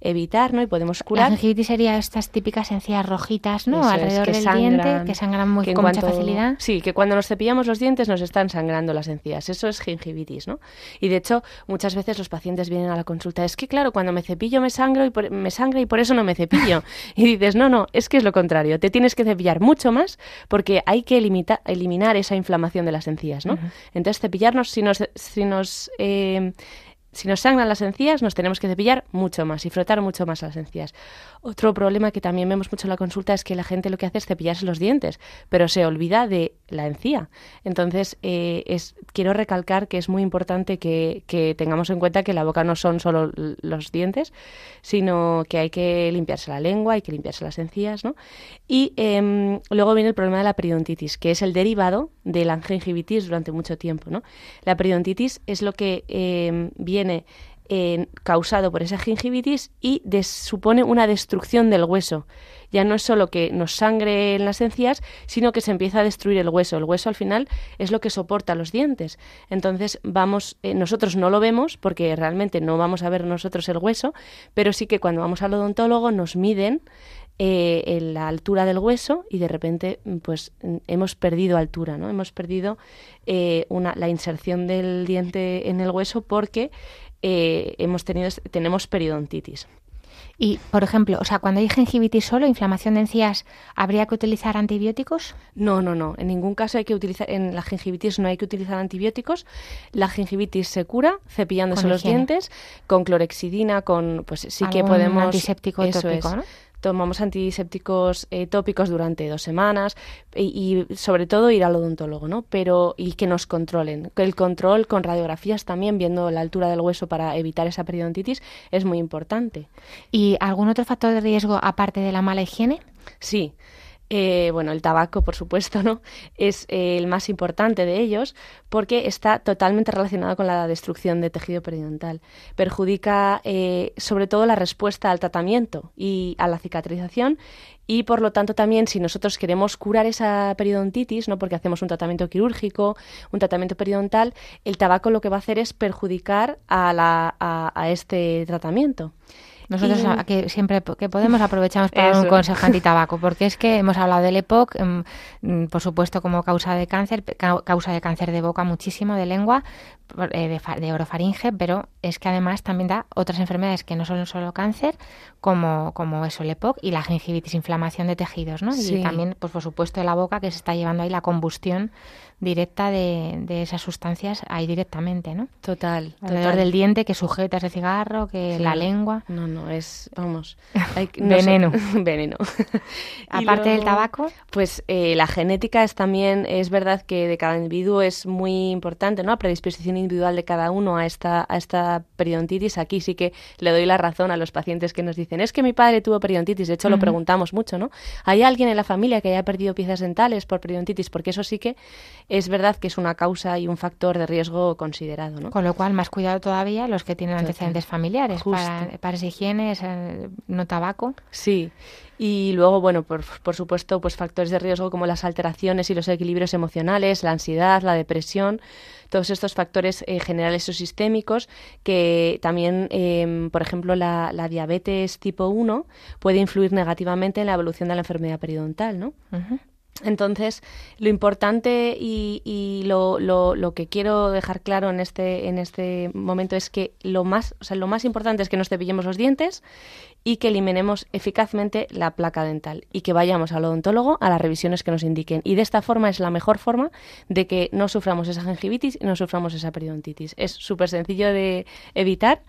Speaker 3: evitar, ¿no? Y podemos
Speaker 2: La
Speaker 3: curar.
Speaker 2: gingivitis sería estas típicas encías rojitas, ¿no?
Speaker 3: Eso es,
Speaker 2: Alrededor
Speaker 3: que
Speaker 2: del
Speaker 3: sangran,
Speaker 2: diente, que sangran muy,
Speaker 3: que
Speaker 2: con mucha facilidad.
Speaker 3: Sí, que cuando nos cepillamos los dientes nos están sangrando las encías. Eso es gingivitis, ¿no? Y de hecho, muchas veces los pacientes vienen a la consulta. Es que, claro, cuando me cepillo me sangro y por, me sangra y por eso no me cepillo. (laughs) y dices, no, no, es que es lo contrario. Te tienes que cepillar mucho más porque hay que limita- eliminar esa inflamación de las encías, ¿no? Entonces, cepillarnos, si nos, si nos eh, si nos sangran las encías, nos tenemos que cepillar mucho más y frotar mucho más las encías. Otro problema que también vemos mucho en la consulta es que la gente lo que hace es cepillarse los dientes, pero se olvida de la encía. Entonces, eh, quiero recalcar que es muy importante que, que tengamos en cuenta que la boca no son solo los dientes, sino que hay que limpiarse la lengua, hay que limpiarse las encías, ¿no? Y em, luego viene el problema de la periodontitis, que es el derivado de la gingivitis durante mucho tiempo, ¿no? La periodontitis es lo que em, viene causado por esa gingivitis y supone una destrucción del hueso. Ya no es solo que nos sangre en las encías, sino que se empieza a destruir el hueso. El hueso al final es lo que soporta los dientes. Entonces vamos, eh, nosotros no lo vemos porque realmente no vamos a ver nosotros el hueso, pero sí que cuando vamos al odontólogo nos miden eh, en la altura del hueso y de repente mm, pues mm, hemos perdido altura, ¿no? Hemos perdido eh, una, la inserción del diente en el hueso porque eh, hemos tenido, tenemos periodontitis.
Speaker 2: Y, por ejemplo, o sea, cuando hay gingivitis solo, inflamación de encías, ¿habría que utilizar antibióticos?
Speaker 3: No, no, no. En ningún caso hay que utilizar, en la gingivitis no hay que utilizar antibióticos. La gingivitis se cura cepillándose los dientes, con clorexidina, con, pues sí que podemos.
Speaker 2: antiséptico
Speaker 3: eso
Speaker 2: tópico,
Speaker 3: es.
Speaker 2: ¿no?
Speaker 3: Tomamos antisépticos eh, tópicos durante dos semanas y, y sobre todo ir al odontólogo, ¿no? Pero y que nos controlen. El control con radiografías también, viendo la altura del hueso para evitar esa periodontitis, es muy importante.
Speaker 2: ¿Y algún otro factor de riesgo aparte de la mala higiene?
Speaker 3: Sí. Eh, bueno, el tabaco, por supuesto, ¿no? Es eh, el más importante de ellos porque está totalmente relacionado con la destrucción de tejido periodontal. Perjudica eh, sobre todo la respuesta al tratamiento y a la cicatrización y por lo tanto también si nosotros queremos curar esa periodontitis, ¿no? porque hacemos un tratamiento quirúrgico, un tratamiento periodontal, el tabaco lo que va a hacer es perjudicar a, este tratamiento.
Speaker 2: Nosotros que siempre que podemos aprovechamos para dar un consejo (laughs) anti-tabaco, porque es que hemos hablado del EPOC, em, mm, por supuesto como causa de cáncer, causa de cáncer de boca muchísimo, de lengua, eh, de, orofaringe, pero es que además también da otras enfermedades que no son solo cáncer, como, como eso, el EPOC y la gingivitis, inflamación de tejidos, ¿no? Y también, pues por supuesto, de la boca que se está llevando ahí la combustión directa de, de esas sustancias ahí directamente, ¿no?
Speaker 3: Total.
Speaker 2: Alrededor del diente que sujeta ese cigarro, que la lengua.
Speaker 3: No, no, es, vamos, (laughs)
Speaker 2: veneno. (laughs)
Speaker 3: veneno. (laughs)
Speaker 2: Aparte del tabaco.
Speaker 3: Pues eh, la genética es también, es verdad que de cada individuo es muy importante, ¿no? La predisposición individual de cada uno a esta, a esta periodontitis. Aquí sí que le doy la razón a los pacientes que nos dicen, es que mi padre tuvo periodontitis. De hecho, lo preguntamos mucho, ¿no? ¿Hay alguien en la familia que haya perdido piezas dentales por periodontitis? Porque eso sí que es verdad que es una causa y un factor de riesgo considerado. ¿no?
Speaker 2: Con lo cual, más cuidado todavía los que tienen antecedentes familiares para, para esa higiene, no tabaco.
Speaker 3: Sí. Y luego, bueno, por, por, supuesto, pues factores de riesgo como las alteraciones y los equilibrios emocionales, la ansiedad, la depresión, todos estos factores eh, generales o sistémicos que también, em, por ejemplo, la, la, diabetes tipo 1 puede influir negativamente en la evolución de la enfermedad periodontal, ¿no? Entonces, lo importante y, lo, lo, que quiero dejar claro en este, en este momento es que lo más, o sea, lo más importante es que nos cepillemos los dientes y que eliminemos eficazmente la placa dental y que vayamos al odontólogo a las revisiones que nos indiquen. Y de esta forma es la mejor forma de que no suframos esa gingivitis y no suframos esa periodontitis. Es súper sencillo de evitar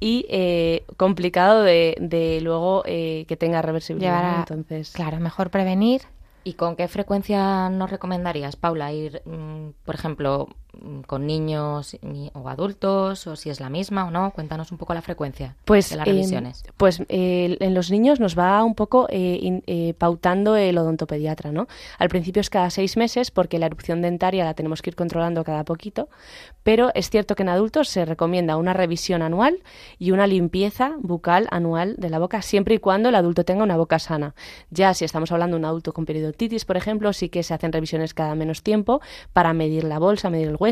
Speaker 3: y eh, complicado de, luego eh, que tenga reversibilidad. Entonces,
Speaker 2: claro, mejor prevenir
Speaker 4: ¿Y con qué frecuencia nos recomendarías, Paula, ir, mm, por ejemplo, con niños o adultos o si es la misma o no? Cuéntanos un poco la frecuencia
Speaker 3: pues,
Speaker 4: de las revisiones.
Speaker 3: pues en los niños nos va un poco eh, eh, pautando el odontopediatra, ¿no? Al principio es cada seis meses porque la erupción dentaria la tenemos que ir controlando cada poquito, pero es cierto que en adultos se recomienda una revisión anual y una limpieza bucal anual de la boca siempre y cuando el adulto tenga una boca sana. Ya si estamos hablando de un adulto con periodontitis, por ejemplo, sí que se hacen revisiones cada menos tiempo para medir la bolsa, medir el hueso,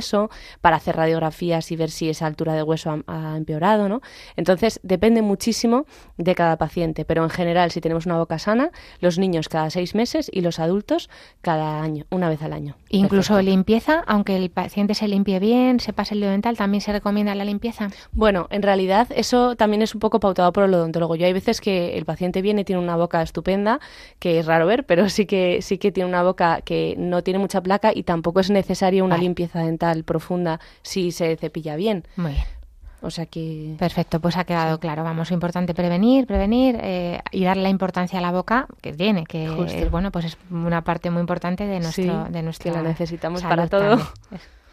Speaker 3: para hacer radiografías y ver si esa altura de hueso ha, empeorado, ¿no? Entonces, depende muchísimo de cada paciente, pero en general, si tenemos una boca sana, los niños cada seis meses y los adultos cada año, una vez al año.
Speaker 2: Incluso limpieza, aunque el paciente se limpie bien, se pase el dental, ¿también se recomienda la limpieza?
Speaker 3: Bueno, en realidad eso también es un poco pautado por el odontólogo. Yo hay veces que el paciente viene y tiene una boca estupenda, que es raro ver, pero sí que sí que tiene una boca que no tiene mucha placa y tampoco es necesaria una limpieza dental profunda si se cepilla bien.
Speaker 2: Muy bien.
Speaker 3: O sea que...
Speaker 2: Perfecto, pues ha quedado claro. Vamos, importante prevenir, prevenir eh, y darle la importancia a la boca que tiene, que es, bueno, pues es una parte muy importante de nuestro, de nuestra
Speaker 3: que la necesitamos para todo. (laughs)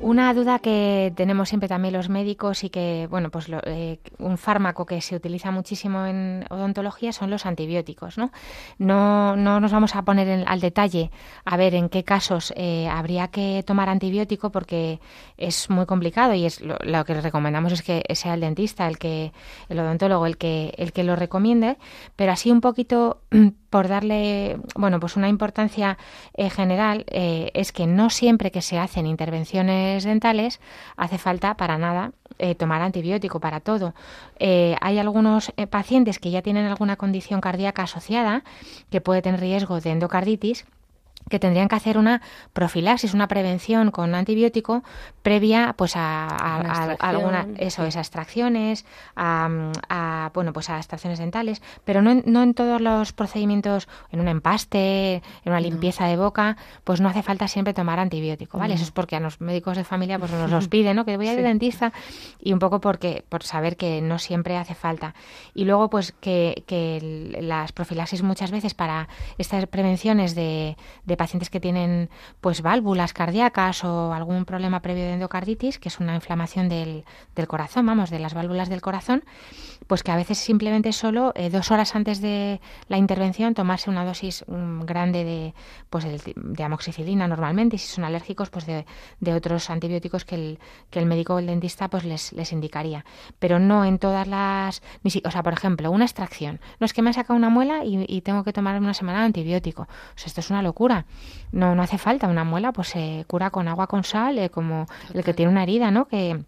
Speaker 2: Una duda que tenemos siempre también los médicos y que, bueno, pues eh, un fármaco que se utiliza muchísimo en odontología son los antibióticos, ¿no? No, no nos vamos a poner al detalle a ver en qué casos eh, habría que tomar antibiótico porque es muy complicado y es lo, lo, que recomendamos es que sea el dentista, el que, el odontólogo, el que, el que lo recomiende, pero así un poquito por darle, bueno, pues una importancia eh, general, eh, es que no siempre que se hacen intervenciones dentales hace falta para nada eh, tomar antibiótico para todo. hay algunos pacientes que ya tienen alguna condición cardíaca asociada que puede tener riesgo de endocarditis que tendrían que hacer una profilaxis, una prevención con antibiótico previa pues a, alguna eso, esas extracciones, a, bueno pues a extracciones dentales, pero no en, no en todos los procedimientos, en un empaste, en una limpieza de boca, pues no hace falta siempre tomar antibiótico, ¿vale? Eso es porque a los médicos de familia pues nos los piden, ¿no? Que voy al (laughs) dentista y un poco porque por saber que no siempre hace falta. Y luego pues que, que las profilaxis muchas veces para estas prevenciones de pacientes que tienen pues válvulas cardíacas o algún problema previo de endocarditis, que es una inflamación del, del corazón, vamos, de las válvulas del corazón, pues que a veces simplemente solo eh, dos horas antes de la intervención tomarse una dosis mm, grande de, pues de amoxicilina normalmente, y si son alérgicos, pues de, de otros antibióticos que el, que el médico o el dentista pues les, les indicaría. Pero no en todas las... Ni si, o sea, por ejemplo, una extracción. No es que me ha sacado una muela y, tengo que tomar una semana de antibiótico. O esto es una locura. No, no hace falta. Una muela pues se cura con agua con sal, eh, como el que tiene una herida, ¿no? Que,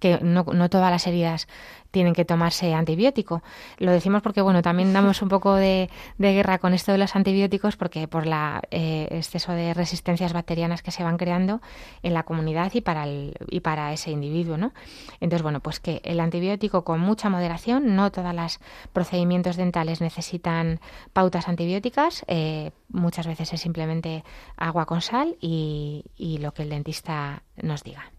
Speaker 2: que no, no todas las heridas tienen que tomarse antibiótico. Lo decimos porque, bueno, también (laughs) damos un poco de, guerra con esto de los antibióticos porque por la eh, exceso de resistencias bacterianas que se van creando en la comunidad y para, el, y para ese individuo, ¿no? Entonces, bueno, pues que el antibiótico con mucha moderación, no todos los procedimientos dentales necesitan pautas antibióticas, eh, muchas veces es simplemente agua con sal y lo que el dentista nos diga.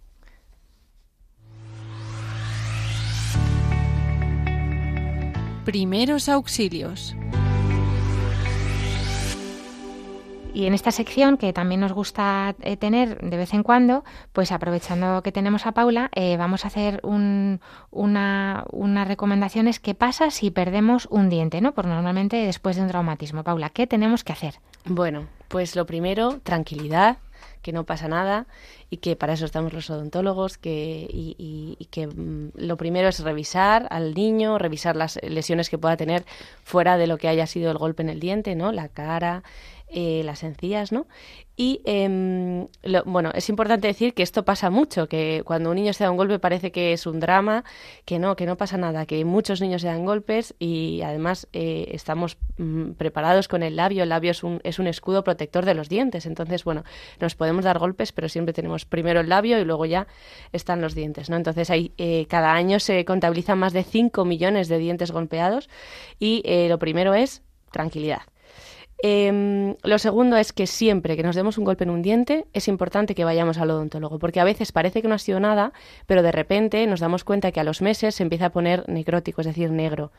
Speaker 5: Primeros auxilios.
Speaker 2: Y en esta sección, que también nos gusta eh, tener de vez en cuando, pues aprovechando que tenemos a Paula, eh, vamos a hacer un, una, unas recomendaciones que pasa si perdemos un diente, ¿no? Por normalmente después de un traumatismo. Paula, ¿qué tenemos que hacer?
Speaker 3: Bueno, pues lo primero, tranquilidad, que no pasa nada y que para eso estamos los odontólogos que, y, que mm, lo primero es revisar al niño, revisar las lesiones que pueda tener fuera de lo que haya sido el golpe en el diente, ¿no? La cara, eh, las encías, ¿no? Y em, bueno, es importante decir que esto pasa mucho, que cuando un niño se da un golpe parece que es un drama, que no, que no pasa nada, que muchos niños se dan golpes y además eh, estamos mm, preparados con el labio. El labio es un, es un escudo protector de los dientes. Entonces, bueno, nos podemos dar golpes, pero siempre tenemos primero el labio y luego ya están los dientes, ¿no? Entonces, hay, eh, cada año se contabilizan más de 5 millones de dientes golpeados y lo primero es tranquilidad. Em, lo segundo es que siempre que nos demos un golpe en un diente es importante que vayamos al odontólogo, porque a veces parece que no ha sido nada, pero de repente nos damos cuenta que a los meses se empieza a poner necrótico, es decir, negro.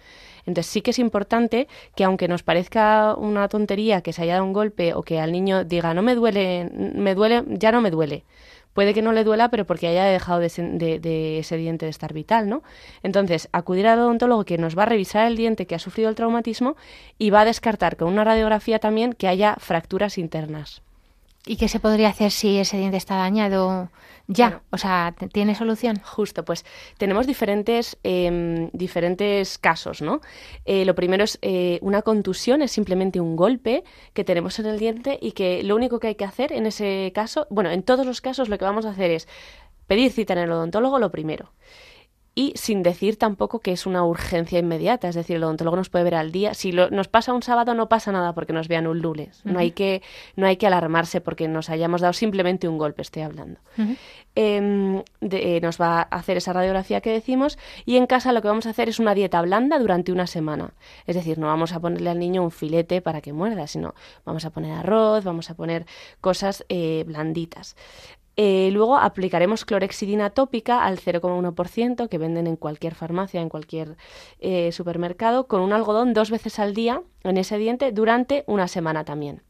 Speaker 3: Entonces sí que es importante que aunque nos parezca una tontería que se haya dado un golpe o que al niño diga no me duele, me duele, ya no me duele, puede que no le duela, pero porque haya dejado de, ese diente de estar vital, ¿no? Entonces, acudir al odontólogo que nos va a revisar el diente que ha sufrido el traumatismo y va a descartar con una radiografía también que haya fracturas internas.
Speaker 2: ¿Y qué se podría hacer si ese diente está dañado ya? o sea, ¿tiene solución?
Speaker 3: Justo, pues tenemos diferentes, em, diferentes casos, ¿no? Eh, lo primero es eh, una contusión, es simplemente un golpe que tenemos en el diente y que lo único que hay que hacer en ese caso, bueno, en todos los casos lo que vamos a hacer es pedir cita en el odontólogo, lo primero y sin decir tampoco que es una urgencia inmediata, es decir, el odontólogo nos puede ver al día. Si nos pasa un sábado no pasa nada porque nos vean un lunes. No hay que no hay que alarmarse porque nos hayamos dado simplemente un golpe, estoy hablando. Em, eh, nos va a hacer esa radiografía que decimos y en casa lo que vamos a hacer es una dieta blanda durante una semana. Es decir, no vamos a ponerle al niño un filete para que muerda, sino vamos a poner arroz, vamos a poner cosas eh, blanditas. Eh, luego aplicaremos clorexidina tópica al 0,1% que venden en cualquier farmacia, en cualquier eh, supermercado, con un algodón dos veces al día en ese diente durante una semana también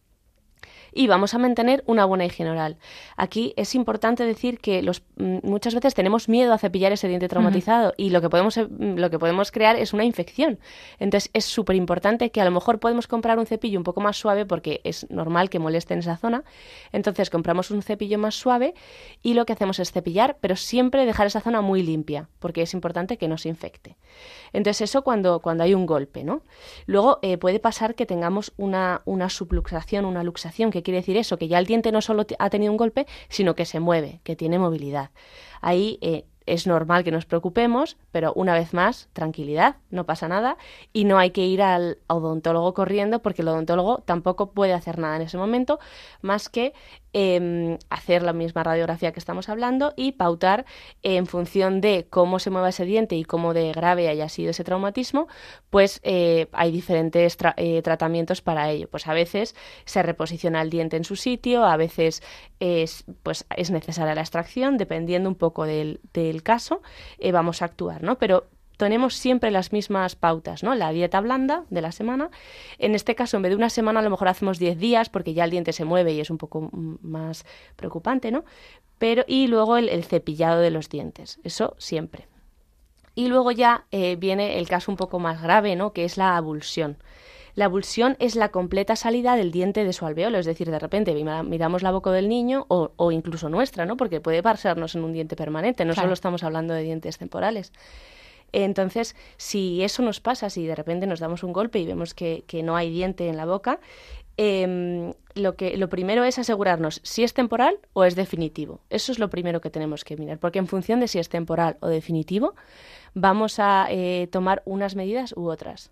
Speaker 3: y vamos a mantener una buena higiene oral. Aquí es importante decir que los, mm, muchas veces tenemos miedo a cepillar ese diente traumatizado y lo que, podemos, eh, lo que podemos crear es una infección. Entonces es súper importante que a lo mejor podemos comprar un cepillo un poco más suave porque es normal que moleste en esa zona. Entonces compramos un cepillo más suave y lo que hacemos es cepillar, pero siempre dejar esa zona muy limpia porque es importante que no se infecte. Entonces eso cuando, cuando hay un golpe, ¿no? Luego eh, puede pasar que tengamos una, una subluxación, una luxación, que quiere decir eso, que ya el diente no solo ha tenido un golpe, sino que se mueve, que tiene movilidad. Ahí eh, es normal que nos preocupemos, pero una vez más, tranquilidad, no pasa nada y no hay que ir al odontólogo corriendo porque el odontólogo tampoco puede hacer nada en ese momento más que Em, hacer la misma radiografía que estamos hablando y pautar en función de cómo se mueva ese diente y cómo de grave haya sido ese traumatismo, pues eh, hay diferentes eh, tratamientos para ello. Pues a veces se reposiciona el diente en su sitio, a veces es, pues es necesaria la extracción, dependiendo un poco del, del caso, eh, vamos a actuar, ¿no? Pero tenemos siempre las mismas pautas, ¿no? La dieta blanda de la semana. En este caso, en vez de una semana, a lo mejor hacemos 10 días porque ya el diente se mueve y es un poco más preocupante, ¿no? Pero, y luego el, cepillado de los dientes. Eso siempre. Y luego ya eh, viene el caso un poco más grave, ¿no? Que es la abulsión. La abulsión es la completa salida del diente de su alveolo, es decir, de repente miramos la boca del niño o, incluso nuestra, ¿no? Porque puede pasarnos en un diente permanente, no solo estamos hablando de dientes temporales. Entonces, si eso nos pasa, si de repente nos damos un golpe y vemos que, no hay diente en la boca, em, lo, que, lo primero es asegurarnos si es temporal o es definitivo. Eso es lo primero que tenemos que mirar, porque en función de si es temporal o definitivo, vamos a eh, tomar unas medidas u otras.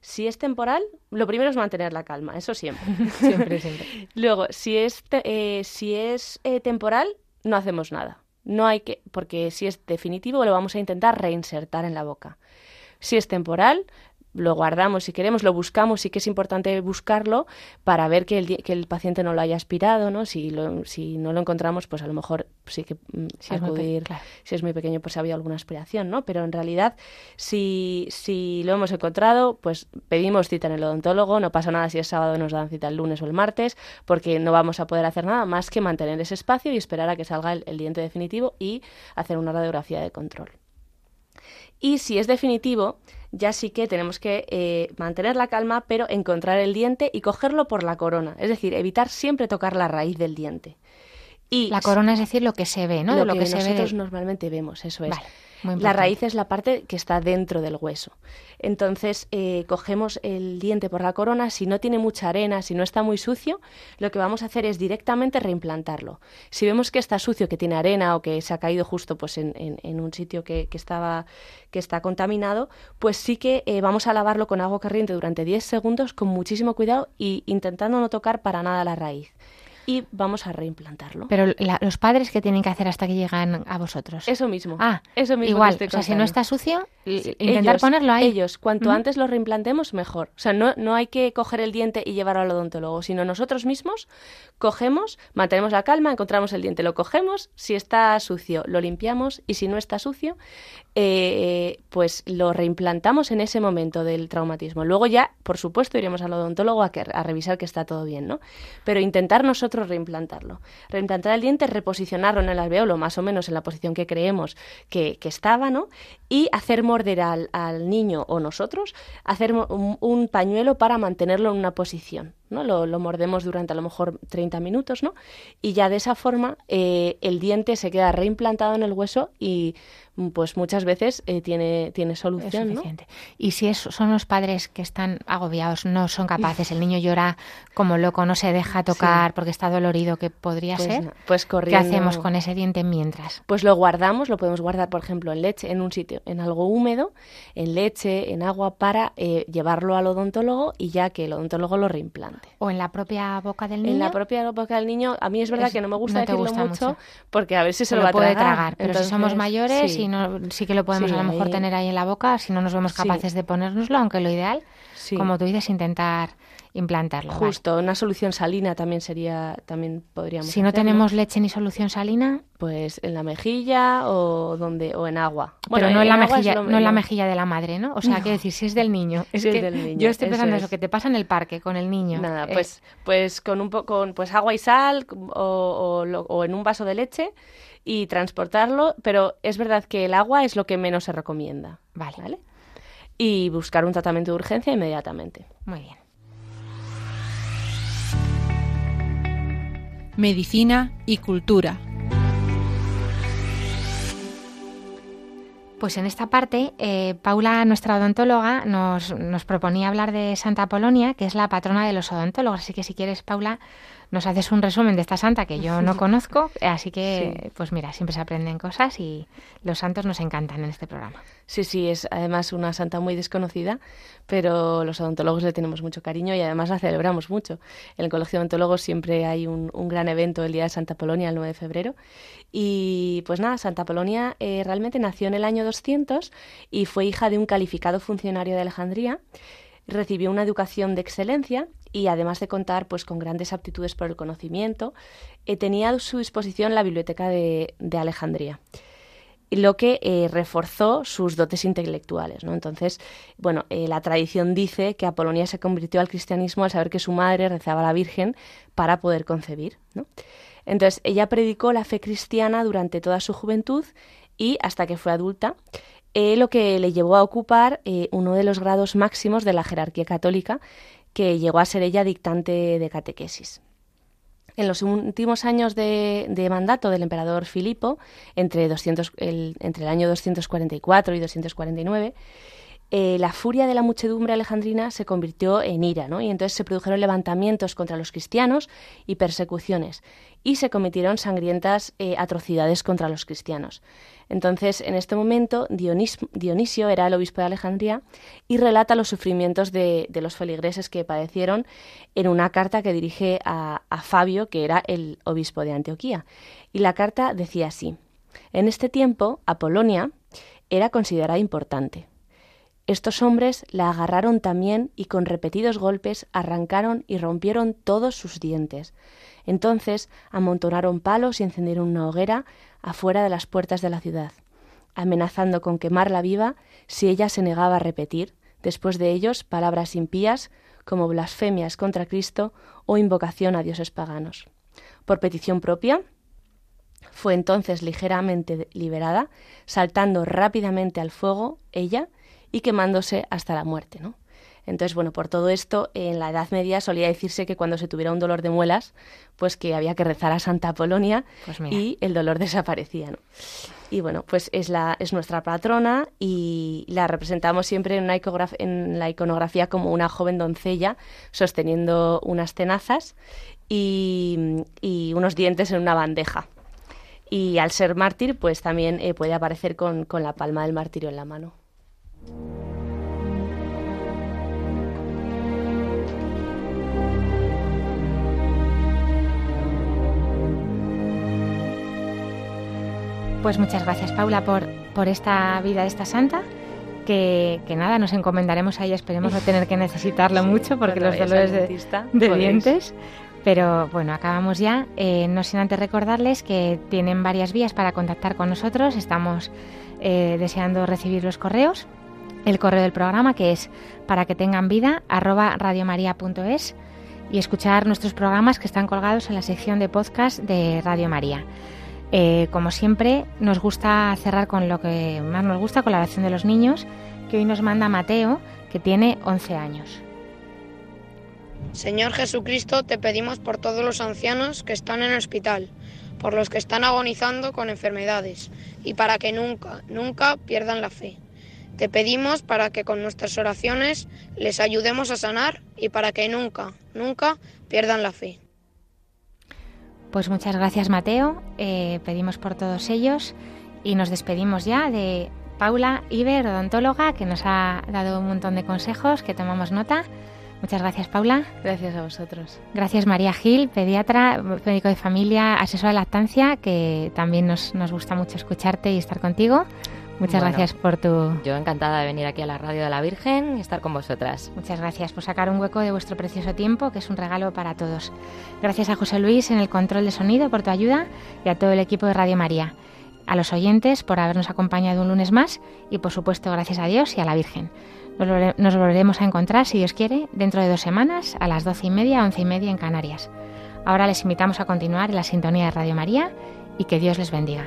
Speaker 3: Si es temporal, lo primero es mantener la calma, eso siempre. (laughs)
Speaker 2: siempre, siempre.
Speaker 3: Luego, si es, eh, si es eh, temporal, no hacemos nada. No hay que, porque si es definitivo, lo vamos a intentar reinsertar en la boca. Si es temporal, lo guardamos si queremos, lo buscamos, sí que es importante buscarlo para ver que el, que el paciente no lo haya aspirado, ¿no? Si, lo, si no lo encontramos, pues a lo mejor sí que mm, si acudir, es si es muy pequeño, pues ha habido alguna aspiración, ¿no? Pero en realidad, si, si lo hemos encontrado, pues pedimos cita en el odontólogo, no pasa nada si es sábado, nos dan cita el lunes o el martes, porque no vamos a poder hacer nada más que mantener ese espacio y esperar a que salga el diente definitivo y hacer una radiografía de control. Y si es definitivo, ya sí que tenemos que eh, mantener la calma, pero encontrar el diente y cogerlo por la corona. Es decir, evitar siempre tocar la raíz del diente.
Speaker 2: Y la corona es decir lo que se ve, ¿no?
Speaker 3: Lo, que, nosotros normalmente vemos, eso es. La raíz es la parte que está dentro del hueso. Entonces, eh, cogemos el diente por la corona, si no tiene mucha arena, si no está muy sucio, lo que vamos a hacer es directamente reimplantarlo. Si vemos que está sucio, que tiene arena o que se ha caído justo pues, en, un sitio que, estaba, que está contaminado, pues sí que eh, vamos a lavarlo con agua corriente durante 10 segundos con muchísimo cuidado y intentando no tocar para nada la raíz y vamos a reimplantarlo.
Speaker 2: Pero los padres, ¿qué tienen que hacer hasta que llegan a vosotros?
Speaker 3: Eso mismo.
Speaker 2: Ah, eso mismo. Igual, o sea, si no está sucio, intentar ponerlo ahí.
Speaker 3: Ellos, cuanto antes lo reimplantemos, mejor. O sea, no, no hay que coger el diente y llevarlo al odontólogo, sino nosotros mismos cogemos, mantenemos la calma, encontramos el diente, lo cogemos, si está sucio, lo limpiamos y si no está sucio, eh, pues lo reimplantamos en ese momento del traumatismo. Luego ya, por supuesto, iremos al odontólogo a, que, a revisar que está todo bien, ¿no? Pero intentar nosotros reimplantarlo. Reimplantar el diente, reposicionarlo en el alveolo, más o menos en la posición que creemos que, estaba, ¿no? Y hacer morder al, niño o nosotros, hacer un pañuelo para mantenerlo en una posición. ¿No? Lo, lo, mordemos durante a lo mejor 30 minutos, ¿no? Y ya de esa forma eh, el diente se queda reimplantado en el hueso y pues muchas veces eh, tiene, tiene solución, ¿no?
Speaker 2: Y si es, son los padres que están agobiados, no son capaces, el niño llora como loco, no se deja tocar porque está dolorido, que podría
Speaker 3: pues
Speaker 2: ser,
Speaker 3: pues
Speaker 2: corriendo, ¿qué hacemos con ese diente mientras?
Speaker 3: Pues lo guardamos, lo podemos guardar, por ejemplo, en leche, en un sitio, en algo húmedo, en leche, en agua, para eh, llevarlo al odontólogo y ya que el odontólogo lo reimplante.
Speaker 2: ¿O en la propia boca del niño?
Speaker 3: En la propia boca del niño, a mí es verdad que no me gusta decirlo mucho, porque a ver si se,
Speaker 2: lo,
Speaker 3: va a
Speaker 2: puede
Speaker 3: tragar.
Speaker 2: Pero si somos mayores sí. y no, sí que lo podemos a lo mejor tener ahí en la boca, si no nos vemos capaces de ponérnoslo, aunque lo ideal, como tú dices, intentar implantarlo.
Speaker 3: Justo, una solución salina también sería, también podríamos.
Speaker 2: Si no tenemos leche ni solución salina,
Speaker 3: pues en la mejilla o donde o en agua.
Speaker 2: Pero no en, la mejilla, no en la mejilla de la madre, ¿no? O sea, quiero decir, si es del niño. (laughs) Es que del niño, yo estoy pensando eso, que te pasa en el parque con el niño.
Speaker 3: Nada, eh, pues, pues con un poco, pues agua y sal o, o en un vaso de leche y transportarlo, pero es verdad que el agua es lo que menos se recomienda.
Speaker 2: Vale. ¿vale?
Speaker 3: Y buscar un tratamiento de urgencia inmediatamente.
Speaker 2: Muy bien.
Speaker 5: Medicina y cultura.
Speaker 2: Pues en esta parte, eh, Paula, nuestra odontóloga, nos, nos, proponía hablar de Santa Polonia, que es la patrona de los odontólogos. Así que si quieres, Paula, nos haces un resumen de esta santa que yo no (laughs) conozco, así que, pues mira, siempre se aprenden cosas y los santos nos encantan en este programa.
Speaker 3: Sí, sí, es además una santa muy desconocida, pero los odontólogos le tenemos mucho cariño y además la celebramos mucho. En el Colegio de Odontólogos siempre hay un, gran evento el Día de Santa Polonia, el 9 de febrero. Y pues nada, Santa Polonia eh, realmente nació en el año 200 y fue hija de un calificado funcionario de Alejandría recibió una educación de excelencia y además de contar pues con grandes aptitudes por el conocimiento, eh, tenía a su disposición la biblioteca de, Alejandría lo que eh, reforzó sus dotes intelectuales. ¿no? Entonces, bueno, eh, la tradición dice que Apolonia se convirtió al cristianismo al saber que su madre rezaba a la Virgen para poder concebir. ¿no? Entonces, ella predicó la fe cristiana durante toda su juventud y hasta que fue adulta, lo que le llevó a ocupar uno de los grados máximos de la jerarquía católica, que llegó a ser ella dictante de catequesis. En los últimos años de, mandato del emperador Filipo, entre, el, entre el año 244 y 249, eh, la furia de la muchedumbre alejandrina se convirtió en ira, ¿no? Y entonces se produjeron levantamientos contra los cristianos y persecuciones, y se cometieron sangrientas eh, atrocidades contra los cristianos. Entonces, en este momento, Dionisio era el obispo de Alejandría y relata los sufrimientos de, los feligreses que padecieron en una carta que dirige a, a Fabio, que era el obispo de Antioquía. Y la carta decía así, en este tiempo, Apolonia era considerada importante estos hombres la agarraron también y con repetidos golpes arrancaron y rompieron todos sus dientes. Entonces amontonaron palos y encendieron una hoguera afuera de las puertas de la ciudad, amenazando con quemarla viva si ella se negaba a repetir, después de ellos, palabras impías como blasfemias contra Cristo o invocación a dioses paganos. Por petición propia, fue entonces ligeramente liberada, saltando rápidamente al fuego ella y quemándose hasta la muerte, ¿no? Entonces, bueno, por todo esto, en la Edad Media solía decirse que cuando se tuviera un dolor de muelas, pues que había que rezar a Santa Apolonia pues y el dolor desaparecía, ¿no? Y bueno, pues es, la, es nuestra patrona y la representamos siempre en, una en la iconografía como una joven doncella sosteniendo unas tenazas y, unos dientes en una bandeja. Y al ser mártir, pues también eh, puede aparecer con, con la palma del martirio en la mano.
Speaker 2: Pues muchas gracias, Paula, por, por esta vida de esta santa. Que, nada, nos encomendaremos a ella, esperemos no tener que necesitarlo (laughs) mucho porque los dolores de, dientes. Pero bueno, acabamos ya. Eh, no sin antes recordarles que tienen varias vías para contactar con nosotros. Estamos eh, deseando recibir los correos el correo del programa que es para que tengan vida radiomaria.es y escuchar nuestros programas que están colgados en la sección de podcast de Radio María. Eh, como siempre, nos gusta cerrar con lo que más nos gusta, con la oración de los niños, que hoy nos manda Mateo, que tiene 11 años.
Speaker 6: Señor Jesucristo, te pedimos por todos los ancianos que están en el hospital, por los que están agonizando con enfermedades, y para que nunca, nunca pierdan la fe. Te pedimos para que con nuestras oraciones les ayudemos a sanar y para que nunca, nunca pierdan la fe.
Speaker 2: Pues muchas gracias Mateo, eh, pedimos por todos ellos y nos despedimos ya de Paula Iber, odontóloga, que nos ha dado un montón de consejos que tomamos nota. Muchas gracias, Paula.
Speaker 3: Gracias a vosotros.
Speaker 2: Gracias, María Gil, pediatra, médico de familia, asesora de lactancia, que también nos, nos gusta mucho escucharte y estar contigo. Muchas gracias por tu...
Speaker 4: Yo encantada de venir aquí a la Radio de la Virgen y estar con vosotras.
Speaker 2: Muchas gracias por sacar un hueco de vuestro precioso tiempo, que es un regalo para todos. Gracias a José Luis en el control de sonido por tu ayuda y a todo el equipo de Radio María. A los oyentes por habernos acompañado un lunes más y por supuesto gracias a Dios y a la Virgen. Nos volveremos a encontrar, si Dios quiere, dentro de dos semanas a las doce y media, once y media en Canarias. Ahora les invitamos a continuar en la sintonía de Radio María y que Dios les bendiga.